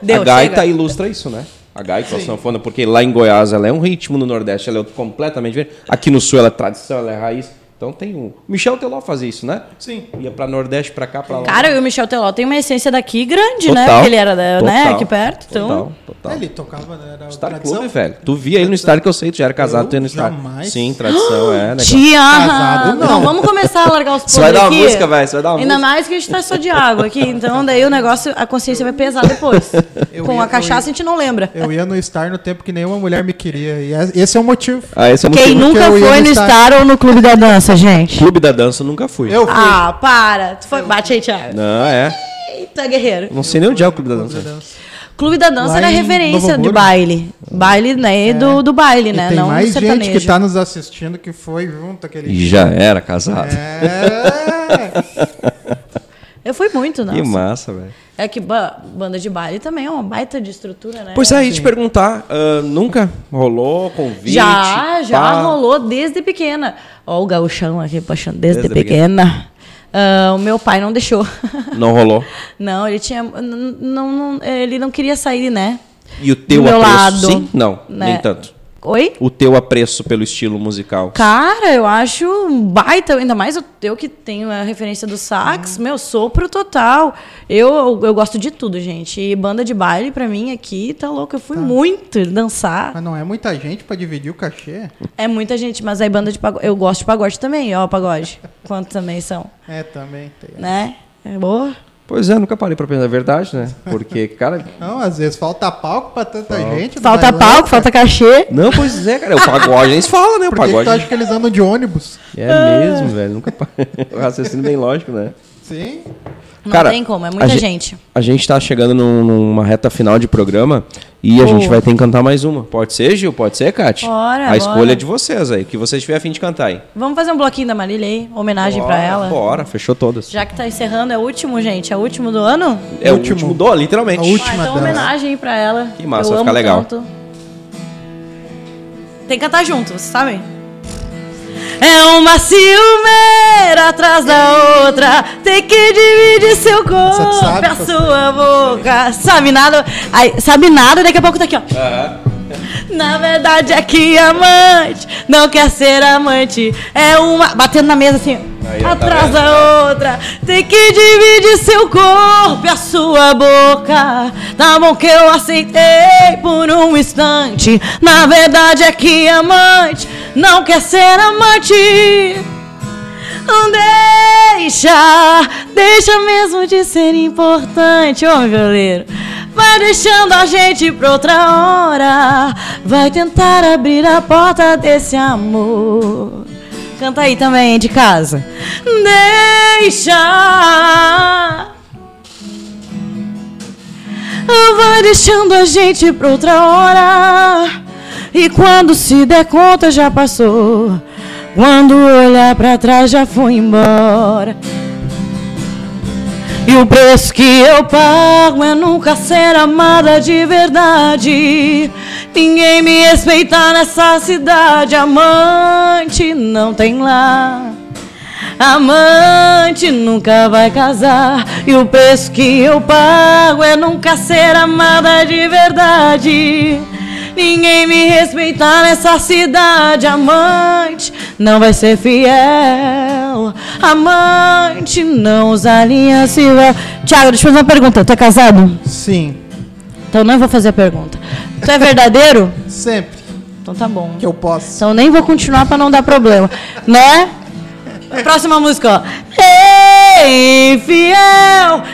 Deu, a gaita chega. ilustra isso, né? A gaita ou a sanfona, porque lá em Goiás ela é um ritmo, no Nordeste ela é completamente diferente. Aqui no Sul ela é tradição, ela é raiz. Então tem um. O Michel Teló fazia isso, né? Sim. Ia pra Nordeste, pra cá, pra lá. Cara, e o Michel Teló tem uma essência daqui grande, né? Total, Porque ele era da- né, total, aqui perto. Então, Total, total. Ele tocava, né, era Star tradição. Club, velho. Tu via ele no Star que eu sei, tu já era casado, Eu tu ia no Star. jamais. Sim, tradição, é, né? Tia! Casado, não. não. vamos começar a largar os Você vai dar uma aqui. música, velho, você vai dar uma Ainda música. mais que a gente tá só de água aqui. Então, daí o negócio, a consciência vai pesar depois. Eu Com ia- a cachaça a gente não lembra. Eu ia no Star no tempo que nenhuma mulher me queria. E é- esse é o motivo. Ah, esse é o Quem motivo. nunca eu ia foi no. Star ou no Clube da Dança, gente? Clube da Dança nunca fui. Eu fui. Ah, para. Tu foi... Bate aí, Thiago. Não, é. Eita, guerreiro. Não sei nem onde é o Clube da Dança. Clube da Dança Lá era em referência Novo de Hamburgo. baile. Baile, né? Do, do baile, E né? tem não mais do gente que tá nos assistindo que foi junto aquele E já era casado. É. Eu fui muito, não. Que massa, velho. É que ba- banda de baile também é uma baita de estrutura, né? Pois é, ia te perguntar, ah, nunca rolou convite? Já, já pá? rolou desde pequena. Ó, o gauchão aqui, puxando, desde, Desde pequena. Ah, o meu pai não deixou. Não rolou. não, ele tinha. Não, não- ele não queria sair, né? E o teu Do meu apreço, lado, sim? Não, né? nem tanto. Oi? O teu apreço pelo estilo musical. Cara, eu acho um baita, ainda mais o eu que tenho a referência do sax, meu, sopro total. Eu, eu gosto de tudo, gente. E banda de baile, pra mim, aqui, tá louco. Eu fui muito dançar. Mas não é muita gente pra dividir o cachê. É muita gente, mas aí banda de pagode. Eu gosto de pagode também, ó, pagode. Quanto também são, É, também. Tem. né? É boa? Pois é, nunca parei pra pensar a verdade, né? Porque, cara. Não, às vezes falta palco pra tanta gente. no Falta bailão. palco, falta cachê. Não, pois é, cara. O pagode, eles falam, né? O Por que, que pagode. tu acha que eles andam de ônibus? É mesmo, velho. Nunca parei. O raciocínio bem lógico, né? Sim. Não Cara, tem como, é a muita gen- gente. A gente tá chegando num- numa reta final de programa e a gente vai ter que cantar mais uma. Pode ser, Gil? Pode ser, Kátia? Bora, A escolha bora. é de vocês aí. Que vocês tiverem a fim de cantar aí. Vamos fazer um bloquinho da Marília aí, homenagem pra Bora, ela. Bora, fechou todas. Já que tá encerrando, é o último, gente. É o último do ano? É o Último. último do, literalmente. A última. Ah, então homenagem aí pra ela. Que massa, Eu vai ficar legal. tanto. Tem que cantar junto, vocês sabem? É uma ciumeira atrás da outra. Tem que dividir seu corpo, sabe, a sua boca. Sabe nada? Aí, sabe nada, daqui a pouco tá aqui, ó. Na verdade é que amante não quer ser amante. É uma. Batendo na mesa assim. Aí, tá atrás da outra. Tem que dividir seu corpo e a sua boca. Tá bom que eu aceitei por um instante. Na verdade é que amante não quer ser amante. Deixa, deixa mesmo de ser importante, ô violeiro. Vai deixando a gente pra outra hora. Vai tentar abrir a porta desse amor. Canta aí também, de casa. Deixa. Vai deixando a gente pra outra hora. E quando se der conta já passou. Quando olhar pra trás já foi embora. E o preço que eu pago é nunca ser amada de verdade. Ninguém me respeitar nessa cidade. Amante não tem lá. Amante nunca vai casar. E o preço que eu pago é nunca ser amada de verdade. Ninguém me respeitar nessa cidade. Amante não vai ser fiel. Amante não usa aliança. e véu. Tiago, deixa eu fazer uma pergunta. Tu é casado? Sim. Então não vou fazer a pergunta. Tu é verdadeiro? Sempre Então tá bom. que eu posso. Então nem vou continuar pra não dar problema, né? Próxima música, ó. Ei,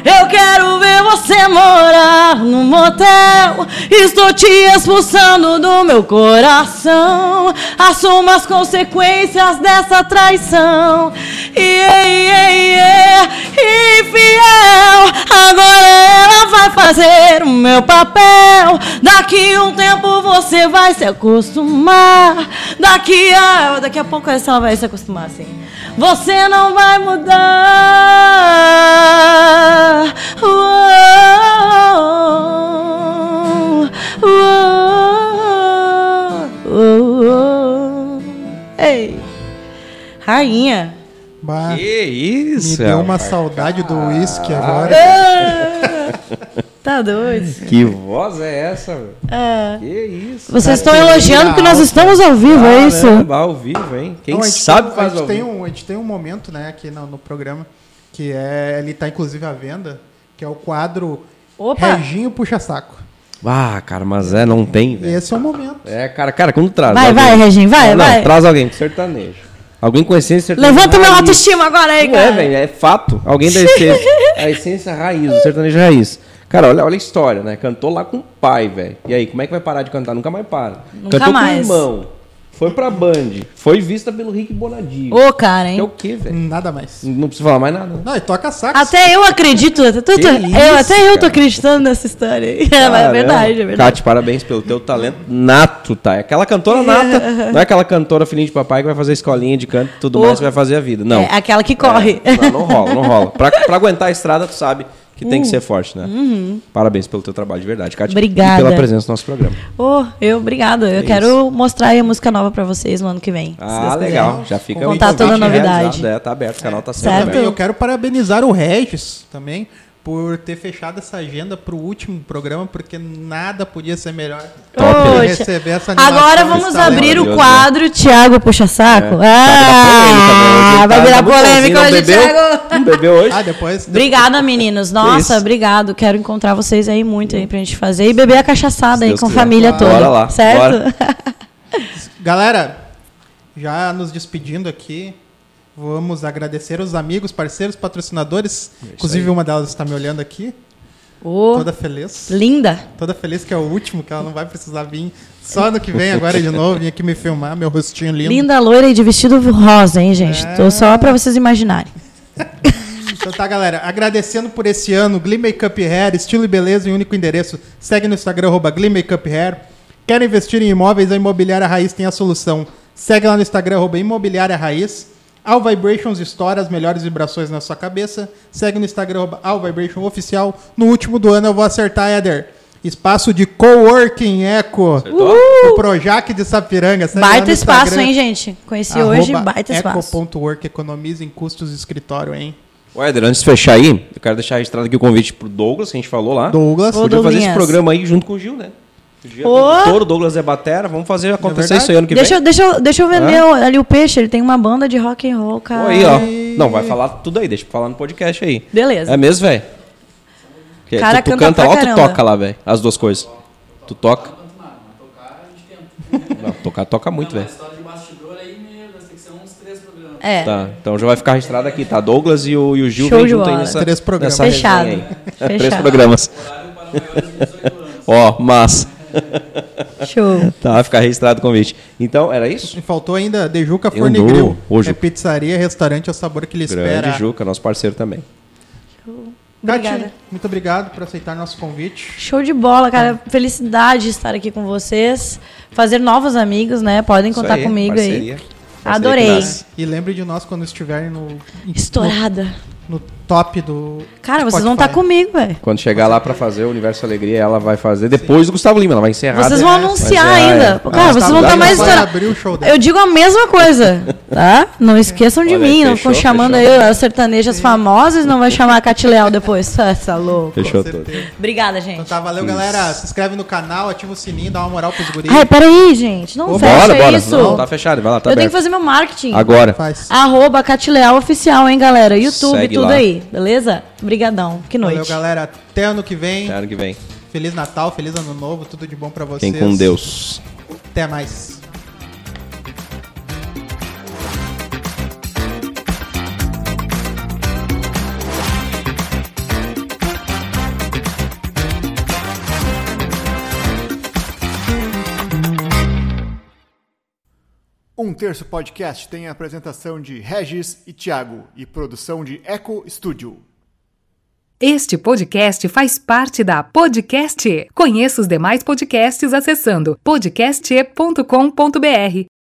eu quero ver você morar no motel. Estou te expulsando do meu coração. Assuma as consequências dessa traição. Ei, ei, ei, infiel, agora ela vai fazer o meu papel. Daqui um tempo você vai se acostumar. Daqui a, daqui a pouco ela vai se acostumar assim. Você não vai mudar. Uou, uou, uou. Ei, rainha. Bah, Que me isso, deu uma saudade do uísque agora. Tá doido? Que voz é essa, velho? É. Que isso? Vocês Tá estão elogiando porque nós estamos ao vivo, é isso? Ao vivo, hein? Quem Não, a gente sabe tem, faz a gente ao tem vivo. um A gente tem um momento né, aqui no, no programa que é. Ele tá inclusive à venda, que é o quadro Opa! Reginho Puxa Saco. Ah, cara, mas é, não tem, velho. esse é o momento. É, cara, cara, quando traz Vai, alguém- vai, Reginho, vai, não, vai. traz alguém com sertanejo. Alguém com essência sertaneja Levanta meu raiz. autoestima agora aí, Não cara. é, velho, é fato. Alguém da essência, a essência raiz, o sertanejo raiz. Cara, olha, olha a história, né? Cantou lá com o pai, velho. E aí, como é que vai parar de cantar? Nunca mais para. Nunca Cantou mais. com o irmão. Foi pra Band. Foi vista pelo Rick Bonadio. Ô, cara, Que é o hein? quê, velho? Nada mais. Não precisa falar mais nada. Não, e toca saco. Até eu acredito. até tu- Que tu- eu, isso, até eu tô cara. acreditando nessa história aí. É, mas é Caramba. verdade, é verdade. Kate, parabéns pelo teu talento nato, tá? É aquela cantora nata. Não é aquela cantora filhinha de papai que vai fazer escolinha de canto e tudo Oh. mais que vai fazer a vida. Não. É aquela que corre. É, não, não rola, não rola. Pra, pra aguentar a estrada, tu sabe que tem que Uh. ser forte, né? Parabéns pelo teu trabalho, de verdade, Kátia. Uhum. Obrigada. E pela presença no nosso programa. Ô, eu, obrigada. Eu É quero mostrar aí a música nova pra vocês no ano que vem. Ah, legal. quiser. Já fica Contar o toda a novidade. É, tá aberto, o canal tá sempre Certo. aberto. Também eu quero parabenizar o Regis também por ter fechado essa agenda pro último programa, porque nada podia ser melhor Poxa. receber essa animação Agora vamos abrir o quadro Tiago Puxa Saco. É. Ah, Tá vai virar polêmica hoje, bebeu? Tiago. Não bebeu hoje? Ah, depois. Obrigada, meninos. Nossa, isso. obrigado. Quero encontrar vocês aí muito aí pra gente fazer e beber a cachaçada aí com a quiser. família Bora toda. lá, certo? bora. Galera, já nos despedindo aqui. Vamos agradecer os amigos, parceiros, patrocinadores. Inclusive, uma delas está me olhando aqui, Ô, toda feliz. linda. Toda feliz que é o último, que ela não vai precisar vir só no que vem agora de novo, vir aqui me filmar, meu rostinho lindo. Linda, loira e de vestido rosa, hein, gente? É. Tô só pra vocês imaginarem. Então tá, galera. Agradecendo por esse ano, Glee Makeup Hair, estilo e beleza em único endereço. Segue no Instagram, arroba Glee Makeup Hair. Quer investir em imóveis? A Imobiliária Raiz tem a solução. Segue lá no Instagram, arroba Imobiliária Raiz. All Vibrations Store, as melhores vibrações na sua cabeça. Segue no Instagram, All Vibration Oficial. No último do ano eu vou acertar, Éder. Espaço de Coworking Eco. Acertou? O Projac de Sapiranga. Segue Baita espaço, hein, gente? Conheci hoje, baita espaço. Eco.work, economiza em custos de escritório, hein? Ô, Éder, antes de fechar aí, eu quero deixar registrado aqui o convite pro Douglas, que a gente falou lá. Douglas. Ô, Podia fazer esse programa aí junto com o Gil, né? O Gil é Ô! produtor, o Douglas é batera, vamos fazer acontecer verdade? isso aí ano que Deixa, vem. eu- deixa, eu- deixa eu vender o- ali o peixe, ele tem uma banda de rock and roll, cara. Aí, ó. Não, vai falar tudo aí, deixa eu falar no podcast aí. Beleza. É mesmo, velho? Que- Cara, tu, tu canta lá ou tu toca lá, velho? As duas coisas. Tu toca? Não, tocar toca muito, velho. história de bastidor aí, meu, vai ter que ser uns três programas. É. Tá, então já vai ficar registrado aqui, tá? Douglas e o, e o Gil Show vem junto aí nessa, Três programas. nessa Fechado. aí. Três Fechado. programas. Horário para maiores de 18 anos. Ó, massa. Show. Tá, vai ficar registrado o convite. Então, era isso? E faltou ainda Dejuca Eu Forne dou. Grill. Hoje. É pizzaria, restaurante, é o sabor que lhe espera. Grande Juca, nosso parceiro também. Obrigada. Kati, muito obrigado por aceitar nosso convite. Show de bola, cara. Felicidade de estar aqui com vocês. Fazer novos amigos, né? Podem contar aí, comigo parceria. aí. Parceria Adorei. E lembre de nós quando estiverem no, Estourada. no, no top do. Cara, vocês vão estar Spotify. comigo, velho. Quando chegar lá pra fazer o Universo Alegria, ela vai fazer depois do Gustavo Lima, ela vai encerrar. Vocês vão anunciar é, ainda. é. Cara, Ah, vocês tá vão estar bom. mais estourados. Eu digo a mesma coisa, tá? Não esqueçam de Olha, mim. não fechou, ficam chamando fechou. aí as sertanejas famosas, não vai chamar a Cati Leal depois. Essa louco. Fechou Com tudo. certeza. Obrigada, Então gente. tá, valeu, galera. Se inscreve no canal, ativa o sininho, dá uma moral pros guris. Ai, peraí, gente. Não Ô, fecha Bora, bora. isso. Não, tá fechado, vai lá, tá eu tenho que aberto. fazer meu marketing. Agora. Faz. Arroba Cati Leal Oficial, hein, galera? YouTube, Segue tudo lá. Aí. Beleza? Brigadão. Que noite. Valeu, galera. Até ano que vem. Até ano que vem. Feliz Natal, feliz ano novo, tudo de bom pra vocês. Fiquem com Deus. Até mais. Um Terço Podcast tem a apresentação de Regis e Thiago e produção de Eco Studio. Este podcast faz parte da Podcast. E. Conheça os demais podcasts acessando podcast.com.br.